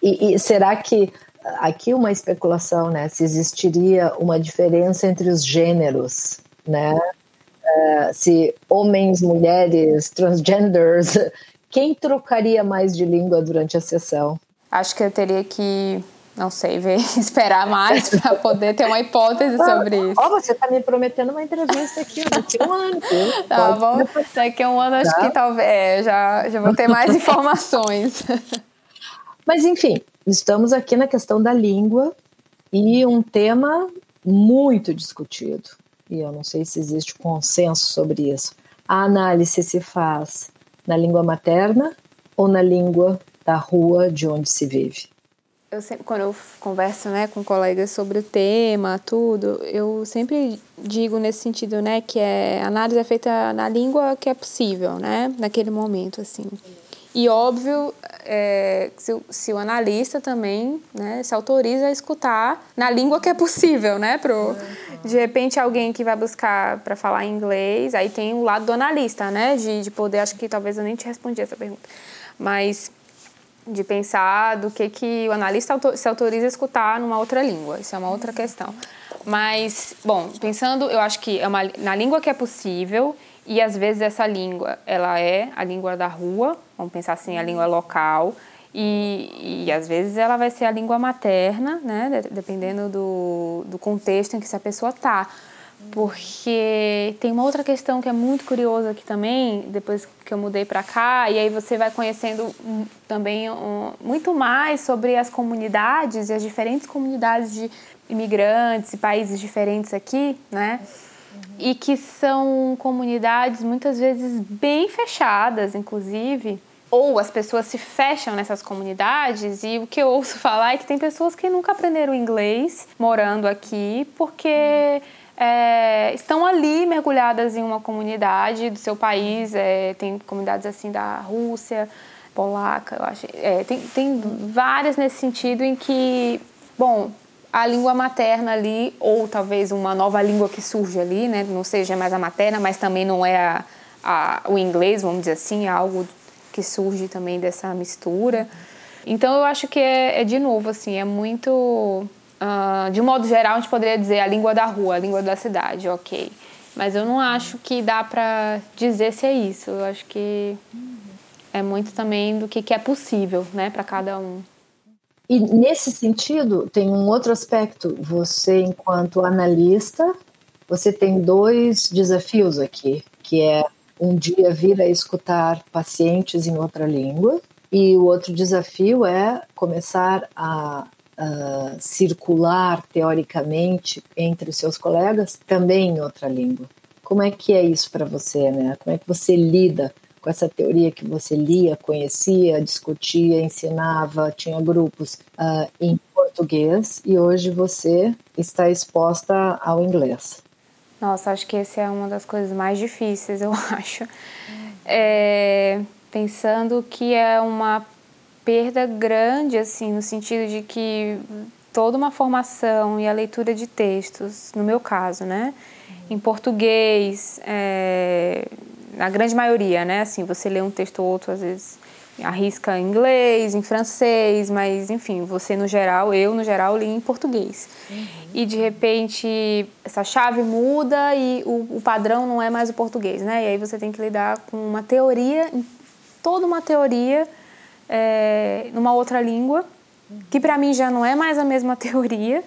E, e, será que aqui uma especulação, né? Se existiria uma diferença entre os gêneros, né? Uh, se homens, mulheres, transgenders, quem trocaria mais de língua durante a sessão? Acho que eu teria que não sei, ver, esperar mais para poder ter uma hipótese sobre isso. Ó, oh, você está me prometendo uma entrevista aqui daqui a um ano. Tá bom, daqui a um ano acho tá. que talvez é, já, já vou ter mais informações. Mas enfim, estamos aqui na questão da língua e um tema muito discutido. E eu não sei se existe consenso sobre isso. A análise se faz na língua materna ou na língua da rua de onde se vive? eu sempre, quando eu converso né, com colegas sobre o tema, tudo, eu sempre digo nesse sentido, né, que é, a análise é feita na língua que é possível, né, naquele momento, assim. E óbvio, é, se, se, o analista também né, se autoriza a escutar na língua que é possível, né? Pro, de repente, alguém que vai buscar para falar inglês, aí tem o lado do analista, né? De, de poder, acho que talvez eu nem te respondi essa pergunta, mas de pensar do que, que o analista se autoriza a escutar numa outra língua. Isso é uma outra questão. Mas, bom, pensando, eu acho que é uma, na língua que é possível e às vezes essa língua, ela é a língua da rua, vamos pensar assim, a língua local, e, e às vezes ela vai ser a língua materna, né, dependendo do, do contexto em que essa pessoa está porque tem uma outra questão que é muito curiosa aqui também, depois que eu mudei para cá, e aí você vai conhecendo também um, muito mais sobre as comunidades e as diferentes comunidades de imigrantes e países diferentes aqui, né? E que são comunidades muitas vezes bem fechadas, inclusive, ou as pessoas se fecham nessas comunidades e o que eu ouço falar é que tem pessoas que nunca aprenderam inglês morando aqui porque é, estão ali mergulhadas em uma comunidade do seu país, é, tem comunidades assim da Rússia, polaca, eu acho. É, tem, tem várias nesse sentido em que, bom, a língua materna ali, ou talvez uma nova língua que surge ali, né, não seja mais a materna, mas também não é a, a, o inglês, vamos dizer assim, é algo que surge também dessa mistura. Então eu acho que é, é de novo assim, é muito Uh, de um modo geral, a gente poderia dizer a língua da rua, a língua da cidade, ok. Mas eu não acho que dá para dizer se é isso. Eu acho que é muito também do que, que é possível, né, para cada um. E nesse sentido, tem um outro aspecto. Você, enquanto analista, você tem dois desafios aqui, que é um dia vir a escutar pacientes em outra língua. E o outro desafio é começar a, a circular teoricamente entre os seus colegas também em outra língua. Como é que é isso para você, né? Como é que você lida com essa teoria que você lia, conhecia, discutia, ensinava, tinha grupos uh, em português e hoje você está exposta ao inglês? Nossa, acho que essa é uma das coisas mais difíceis, eu acho. É, pensando que é uma perda grande, assim, no sentido de que toda uma formação e a leitura de textos, no meu caso, né, em português, é, na grande maioria, né, assim, você lê um texto ou outro, às vezes arrisca em inglês, em francês, mas enfim, você no geral, eu no geral li em português. Uhum. E de repente essa chave muda e o, o, padrão não é mais o português, né? E aí você tem que lidar com uma teoria, toda uma teoria é, numa outra língua, que para mim já não é mais a mesma teoria,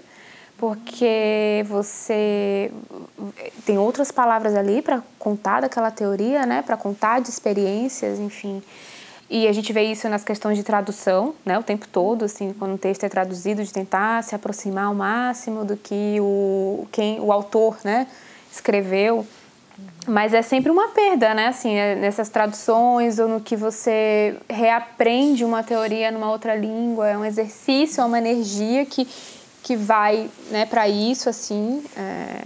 porque você tem outras palavras ali para contar daquela teoria, né? Para contar de experiências, enfim. E a gente vê isso nas questões de tradução, né, o tempo todo, assim, quando um texto é traduzido, de tentar se aproximar ao máximo do que o, quem, o autor, né, escreveu. Mas é sempre uma perda, né, assim, é nessas traduções ou no que você reaprende uma teoria numa outra língua, é um exercício, é uma energia que, que vai, né, para isso, assim. É...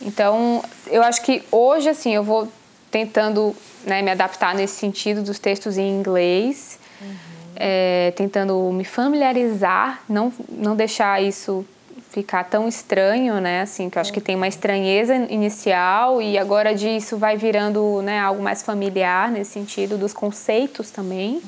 Então, eu acho que hoje, assim, eu vou tentando né, me adaptar nesse sentido dos textos em inglês, uhum. é, tentando me familiarizar, não, não deixar isso ficar tão estranho, né? Assim, que eu acho que tem uma estranheza inicial e agora disso vai virando né, algo mais familiar nesse sentido dos conceitos também.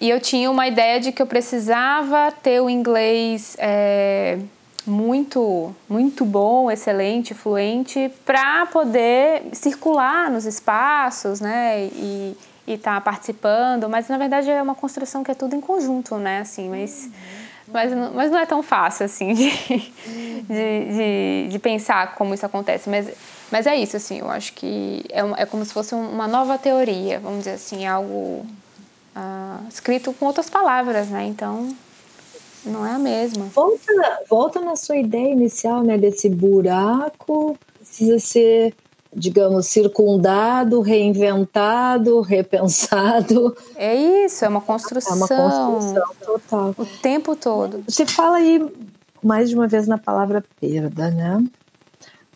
E eu tinha uma ideia de que eu precisava ter o inglês é, muito, muito bom, excelente, fluente, para poder circular nos espaços, né? E estar tá participando, mas na verdade é uma construção que é tudo em conjunto, né? Assim, mas, uhum. mas, mas não é tão fácil assim de, uhum. de, de, de, pensar como isso acontece. Mas, mas é isso, assim, eu acho que é, é como se fosse uma nova teoria, vamos dizer assim, algo uh, escrito com outras palavras, né? Então não é a mesma. Volta, volta na sua ideia inicial, né? Desse buraco precisa ser, digamos, circundado, reinventado, repensado. É isso, é uma construção. É uma construção total. O tempo todo. Você fala aí mais de uma vez na palavra perda, né?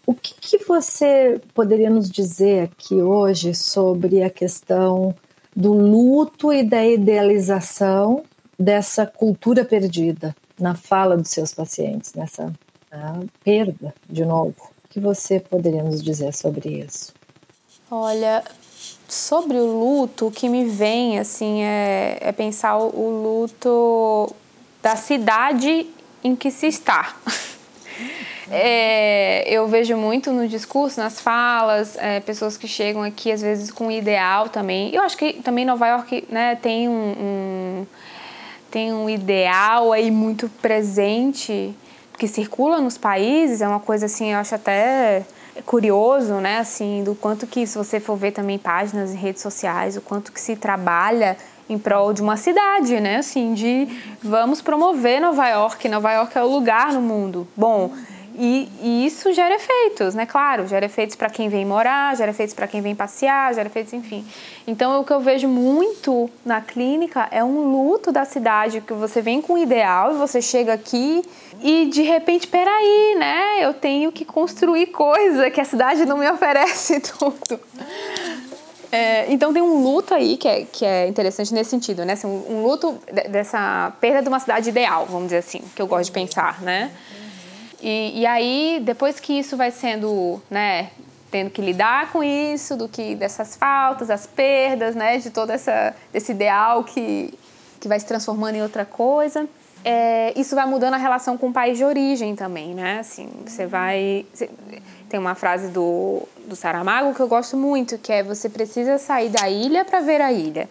O que, que você poderia nos dizer aqui hoje sobre a questão do luto e da idealização dessa cultura perdida na fala dos seus pacientes, nessa perda, de novo. O que você poderia nos dizer sobre isso? Olha, sobre o luto, o que me vem assim é, é pensar o luto da cidade em que se está. É, eu vejo muito no discurso, nas falas, é, pessoas que chegam aqui às vezes com um ideal também. Eu acho que também Nova York né, tem um, um tem um ideal aí muito presente que circula nos países, é uma coisa assim, eu acho até curioso, né, assim, do quanto que se você for ver também páginas em redes sociais, o quanto que se trabalha em prol de uma cidade, né, assim, de vamos promover Nova York, Nova York é o lugar no mundo. Bom, e, e, isso gera efeitos, né? Claro, gera efeitos para quem vem morar, gera efeitos para quem vem passear, gera efeitos, enfim. Então, o que eu vejo muito na clínica é um luto da cidade, que você vem com um ideal e você chega aqui e de repente, peraí, né? Eu tenho que construir coisa que a cidade não me oferece tudo. É, então tem um luto aí que é, que é interessante nesse sentido, né? Assim, um, um luto dessa perda de uma cidade ideal, vamos dizer assim, que eu gosto de pensar, né? E, e aí, depois que isso vai sendo, né, tendo que lidar com isso, do que dessas faltas, as perdas, né, de todo essa, desse ideal que, que vai se transformando em outra coisa. É, isso vai mudando a relação com o país de origem também, né? Assim, você vai. Você, tem uma frase do, do Saramago que eu gosto muito, que é você precisa sair da ilha para ver a ilha.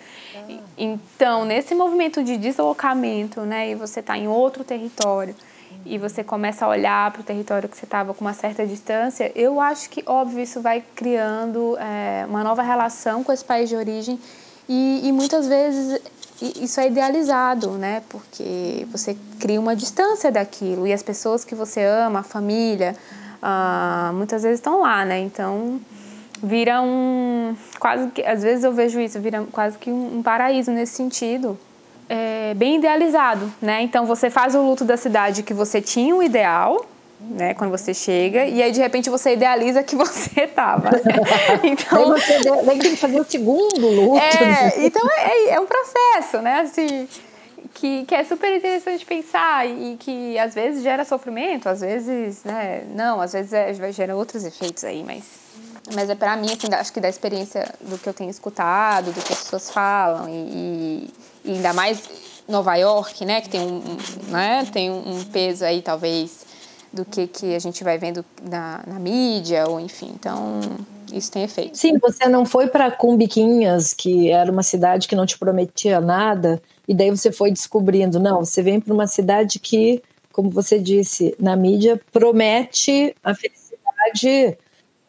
Então, nesse movimento de deslocamento, né, e você está em outro território, e você começa a olhar para o território que você estava com uma certa distância, eu acho que, óbvio, isso vai criando é, uma nova relação com esse país de origem e, e, muitas vezes isso é idealizado, né? Porque você cria uma distância daquilo e as pessoas que você ama, a família, ah, muitas vezes estão lá, né? Então vira um quase que às vezes eu vejo isso vira quase que um, paraíso nesse sentido é, bem idealizado, né? Então você faz o luto da cidade que você tinha um ideal, né? Quando você chega e aí de repente você idealiza que você estava. Né? Então aí você tem que fazer o segundo luto. É, né? então é, é, um processo, né? Assim, que, que é super interessante pensar e que às vezes gera sofrimento, às vezes, né? Não, às vezes é, gera outros efeitos aí, mas mas é para mim assim, acho que da experiência do que eu tenho escutado, do que as pessoas falam e, e ainda mais Nova York, né, que tem um, né, tem um peso aí talvez do que, que a gente vai vendo na, na mídia ou enfim, então isso tem efeito. Sim, você não foi para Cumbiquinhas, que era uma cidade que não te prometia nada, e daí você foi descobrindo, não, você vem para uma cidade que, como você disse, na mídia promete a felicidade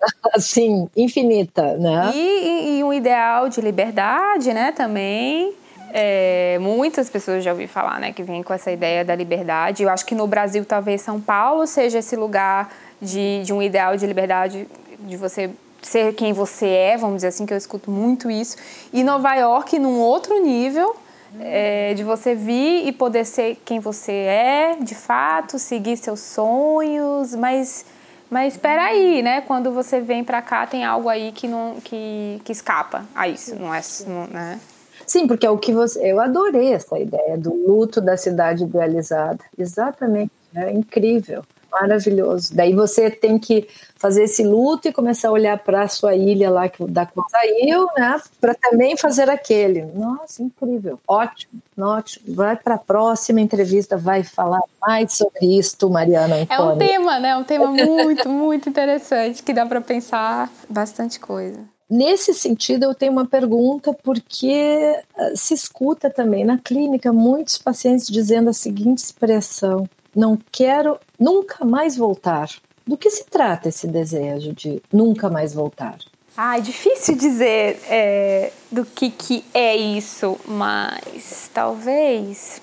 assim, infinita, né? E, e, um ideal de liberdade, né, também. É, muitas pessoas já ouvi falar, né, que vêm com essa ideia da liberdade. Eu acho que no Brasil, talvez São Paulo seja esse lugar de, de um ideal de liberdade, de você ser quem você é, vamos dizer assim, que eu escuto muito isso. E Nova York, num outro nível, é, de você vir e poder ser quem você é, de fato, seguir seus sonhos, mas mas espera aí, né? Quando você vem para cá, tem algo aí que não que, que escapa a isso, não é, não, né? Sim, porque é o que você. Eu adorei essa ideia do luto da cidade idealizada. Exatamente, é incrível maravilhoso. Daí você tem que fazer esse luto e começar a olhar para a sua ilha lá que da qual saiu, né? Para também fazer aquele. Nossa, incrível, ótimo, ótimo. Vai para a próxima entrevista, vai falar mais sobre isso, Mariana. É um tema, né? Um tema muito, muito interessante que dá para pensar bastante coisa. Nesse sentido, eu tenho uma pergunta, porque ah, se escuta também na clínica muitos pacientes dizendo a seguinte expressão: não quero nunca mais voltar. Do que se trata esse desejo de nunca mais voltar? Ah, é difícil dizer é, do que, que é isso, mas talvez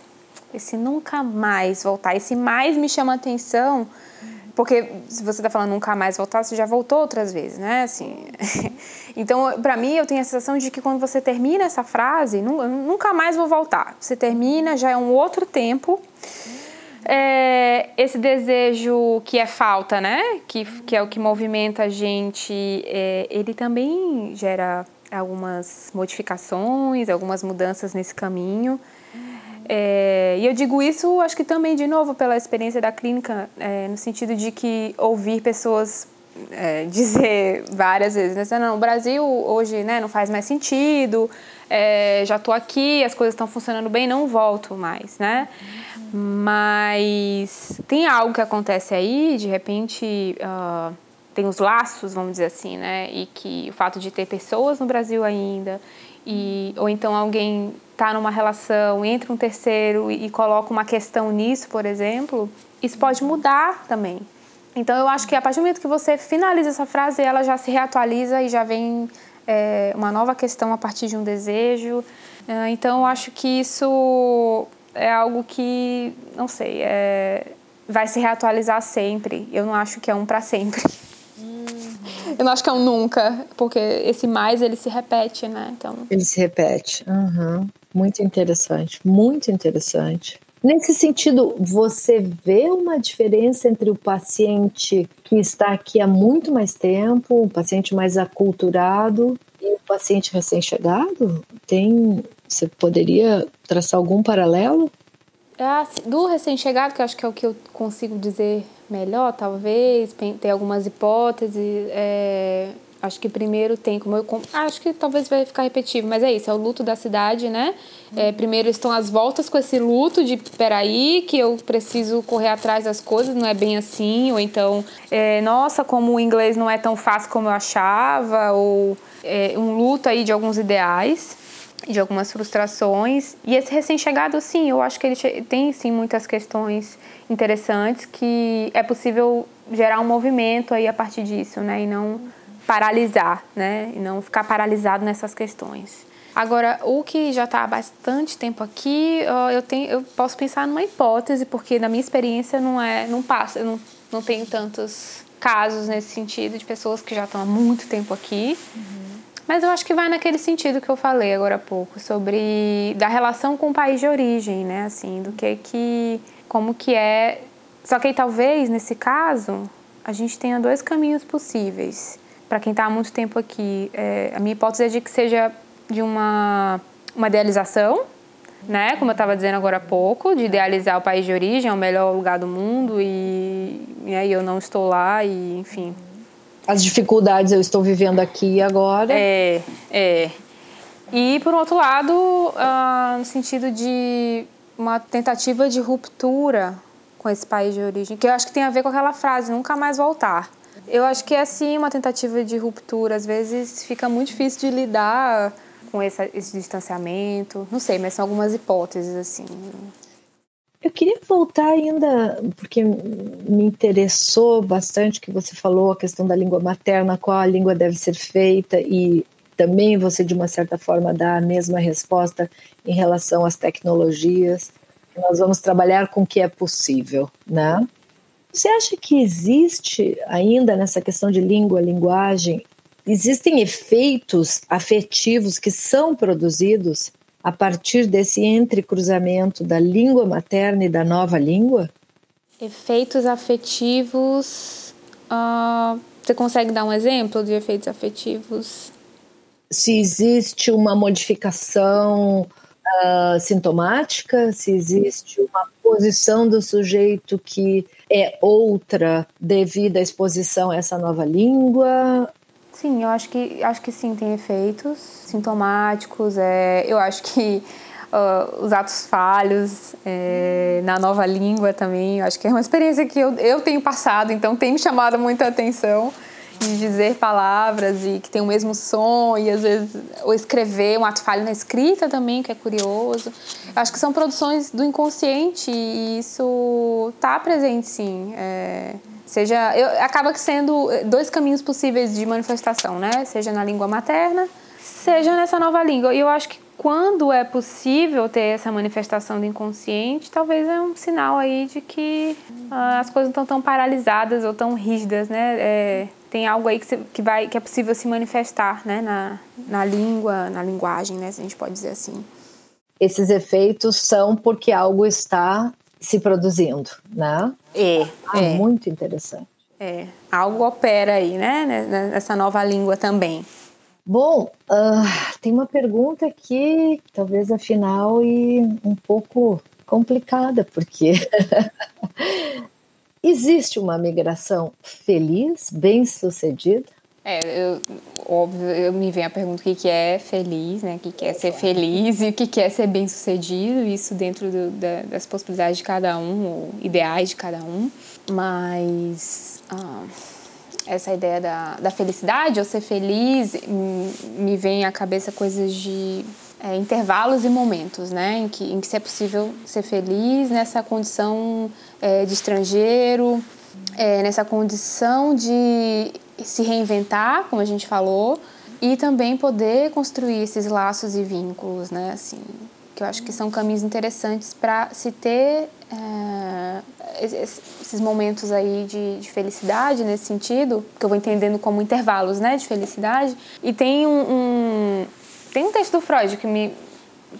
esse nunca mais voltar, esse mais me chama atenção, porque se você está falando nunca mais voltar, você já voltou outras vezes, né? Assim, então, para mim, eu tenho a sensação de que quando você termina essa frase, nunca mais vou voltar. Você termina, já é um outro tempo é, esse desejo que é falta, né? Que, que é o que movimenta a gente, é, ele também gera algumas modificações, algumas mudanças nesse caminho. É, e eu digo isso, acho que também, de novo, pela experiência da clínica, é, no sentido de que ouvir pessoas é, dizer várias vezes, né? Não, o Brasil hoje né, não faz mais sentido, é, já estou aqui, as coisas estão funcionando bem, não volto mais, né? Mas tem algo que acontece aí, de repente uh, tem os laços, vamos dizer assim, né? E que o fato de ter pessoas no Brasil ainda, e, ou então alguém está numa relação, entra um terceiro e, e coloca uma questão nisso, por exemplo, isso pode mudar também. Então eu acho que a partir do momento que você finaliza essa frase, ela já se reatualiza e já vem é, uma nova questão a partir de um desejo. É, então eu acho que isso é algo que, não sei, é, vai se reatualizar sempre. Eu não acho que é um para sempre. Uhum. Eu não acho que é um nunca, porque esse mais ele se repete, né? Então... Ele se repete. Uhum. Muito interessante, muito interessante. Nesse sentido, você vê uma diferença entre o paciente que está aqui há muito mais tempo, o paciente mais aculturado e o paciente recém-chegado? Tem, você poderia traçar algum paralelo? É, do recém-chegado, que eu acho que é o que eu consigo dizer melhor, talvez, tem algumas hipóteses. É, Acho que primeiro tem como eu. Acho que talvez vai ficar repetitivo, mas é isso, é o luto da cidade, né? É, primeiro estão as voltas com esse luto de peraí, que eu preciso correr atrás das coisas, não é bem assim, ou então, é, nossa, como o inglês não é tão fácil como eu achava, ou é, um luto aí de alguns ideais. de algumas frustrações. E esse recém-chegado, sim, eu acho que ele tem sim muitas questões interessantes que é possível gerar um movimento aí a partir disso, né? E não paralisar, né? E não ficar paralisado nessas questões. Agora, o que já está há bastante tempo aqui, eu, tenho, eu posso pensar numa hipótese, porque na minha experiência não é, não passa, eu não, não tenho tantos casos nesse sentido de pessoas que já estão há muito tempo aqui. Uhum. Mas eu acho que vai naquele sentido que eu falei agora há pouco, sobre da relação com o país de origem, né? Assim, do que que como que é. Só que aí, talvez nesse caso a gente tenha dois caminhos possíveis para quem está há muito tempo aqui. É, a minha hipótese é de que seja de uma uma idealização, né? Como eu estava dizendo agora há pouco, de idealizar o país de origem, é o melhor lugar do mundo e, aí eu não estou lá e enfim as dificuldades eu estou vivendo aqui agora. É, é. E por outro lado, uh, no sentido de uma tentativa de ruptura com esse país de origem, que eu acho que tem a ver com aquela frase, nunca mais voltar. Eu acho que é sim uma tentativa de ruptura. Às vezes fica muito difícil de lidar com esse, esse distanciamento. Não sei, mas são algumas hipóteses assim. Eu queria voltar ainda, porque me interessou bastante que você falou a questão da língua materna, qual a língua deve ser feita, e também você, de uma certa forma, dá a mesma resposta em relação às tecnologias. Nós vamos trabalhar com o que é possível, né? Você acha que existe ainda nessa questão de língua, linguagem, existem efeitos afetivos que são produzidos a partir desse entrecruzamento da língua materna e da nova língua? Efeitos afetivos. Uh, você consegue dar um exemplo de efeitos afetivos? Se existe uma modificação uh, sintomática, se existe uma posição do sujeito que é outra devido à exposição a essa nova língua, Sim, eu acho que, acho que sim, tem efeitos sintomáticos. É, eu acho que uh, os atos falhos é, na nova língua também, eu acho que é uma experiência que eu, eu tenho passado, então tem me chamado muita atenção de dizer palavras e que tem o mesmo som e às vezes ou escrever um ato falho na escrita também que é curioso acho que são produções do inconsciente e isso está presente sim é, Seja, eu, acaba sendo dois caminhos possíveis de manifestação, né? Seja na língua materna, seja nessa nova língua. E eu acho que quando é possível ter essa manifestação do inconsciente, talvez é um sinal aí de que ah, as coisas não estão tão paralisadas ou tão rígidas, né? É, tem algo aí que, se, que, vai, que é possível se manifestar, né? Na, na língua, na linguagem, né? Se a gente pode dizer assim. Esses efeitos são porque algo está se produzindo, né? É, ah, é. Muito interessante. É, algo opera aí, né? Nessa nova língua também. Bom, uh, tem uma pergunta aqui, talvez afinal, e um pouco complicada, porque existe uma migração feliz, bem sucedida? É, eu, óbvio, eu me vem a pergunta o que, é feliz, né? O que, é ser feliz e o que, é ser bem sucedido, isso dentro do, da, das possibilidades de cada um, ou ideais de cada um. Mas ah, essa ideia da, da felicidade, ou ser feliz, me vem à cabeça coisas de é, intervalos e momentos, né? Em que, em que é possível ser feliz nessa condição é, de estrangeiro, é, nessa condição de se reinventar, como a gente falou, e também poder construir esses laços e vínculos, né? Assim, que eu acho que são caminhos interessantes para se ter é, esses momentos aí de, de, felicidade nesse sentido, que eu vou entendendo como intervalos, né, de felicidade. E tem um, um tem um texto do Freud que me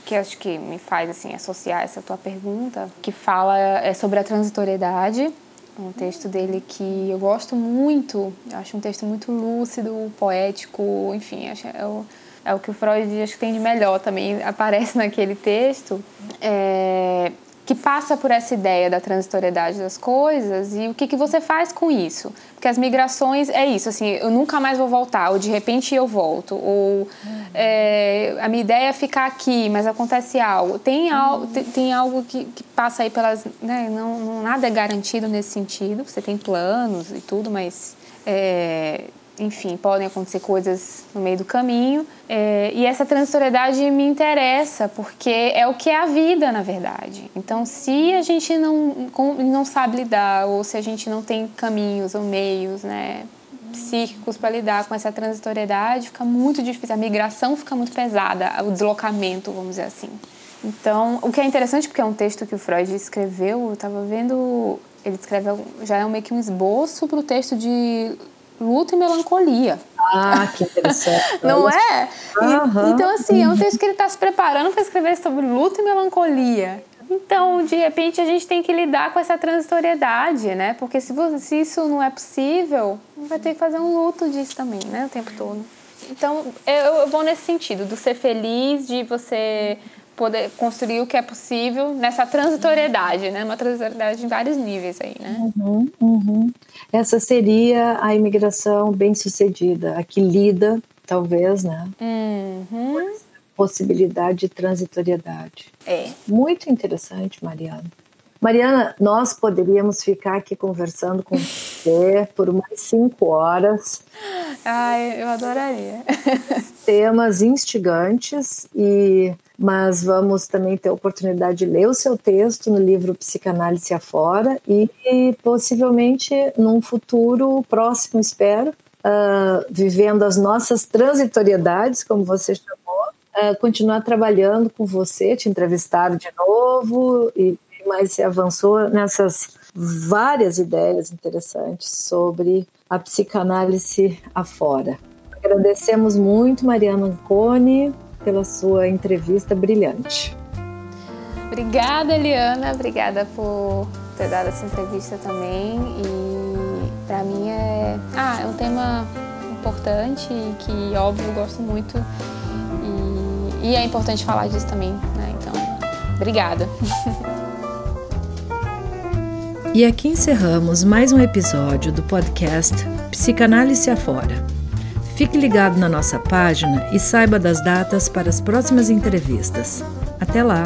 que acho que me faz assim associar essa tua pergunta, que fala é sobre a transitoriedade um texto dele que eu gosto muito, acho um texto muito lúcido, poético, enfim, acho é o, é o que o Freud acho que tem de melhor também, aparece naquele texto. É, que passa por essa ideia da transitoriedade das coisas e o que, que você faz com isso. Porque as migrações é isso, assim, eu nunca mais vou voltar, ou de repente eu volto, ou é, a minha ideia é ficar aqui, mas acontece algo. Tem, algo, tem, tem algo que, que, passa aí pelas. Né, não, não, nada é garantido nesse sentido, você tem planos e tudo, mas. É, enfim, podem acontecer coisas no meio do caminho. É, e essa transitoriedade me interessa, porque é o que é a vida, na verdade. Então, se a gente não, não sabe lidar, ou se a gente não tem caminhos ou meios, né, psíquicos para lidar com essa transitoriedade, fica muito difícil. A migração fica muito pesada, o deslocamento, vamos dizer assim. Então, o que é interessante, porque é um texto que o Freud escreveu, eu estava vendo, ele escreve, já é meio que um esboço para o texto de luto e melancolia. Ah, que interessante. Não é? Uhum. Então, assim, é um texto que ele está se preparando para escrever sobre luto e melancolia. Então, de repente, a gente tem que lidar com essa transitoriedade, né? Porque se, você, se isso não é possível, vai ter que fazer um luto disso também, né? O tempo todo. Então, eu, eu vou nesse sentido, do ser feliz, de você poder construir o que é possível nessa transitoriedade, né? Uma transitoriedade em vários níveis aí, né? Uhum, uhum. Essa seria a imigração bem sucedida, a que lida, talvez, né? Uhum. Possibilidade de transitoriedade. É. Muito interessante, Mariana. Mariana, nós poderíamos ficar aqui conversando com você por mais cinco horas. Ai, eu adoraria. Temas instigantes e mas vamos também ter a oportunidade de ler o seu texto no livro Psicanálise Afora e, e possivelmente num futuro próximo, espero, uh, vivendo as nossas transitoriedades, como você chamou, uh, continuar trabalhando com você, te entrevistar de novo e mais se avançou nessas várias ideias interessantes sobre a psicanálise afora. Agradecemos muito, Mariana Anconi, pela sua entrevista brilhante. Obrigada, Eliana. Obrigada por ter dado essa entrevista também. E para mim é, ah, é um tema importante e que, óbvio, eu gosto muito. E, e é importante falar disso também. Né? Então, obrigada. E aqui encerramos mais um episódio do podcast Psicanálise Afora. Fique ligado na nossa página e saiba das datas para as próximas entrevistas. Até lá!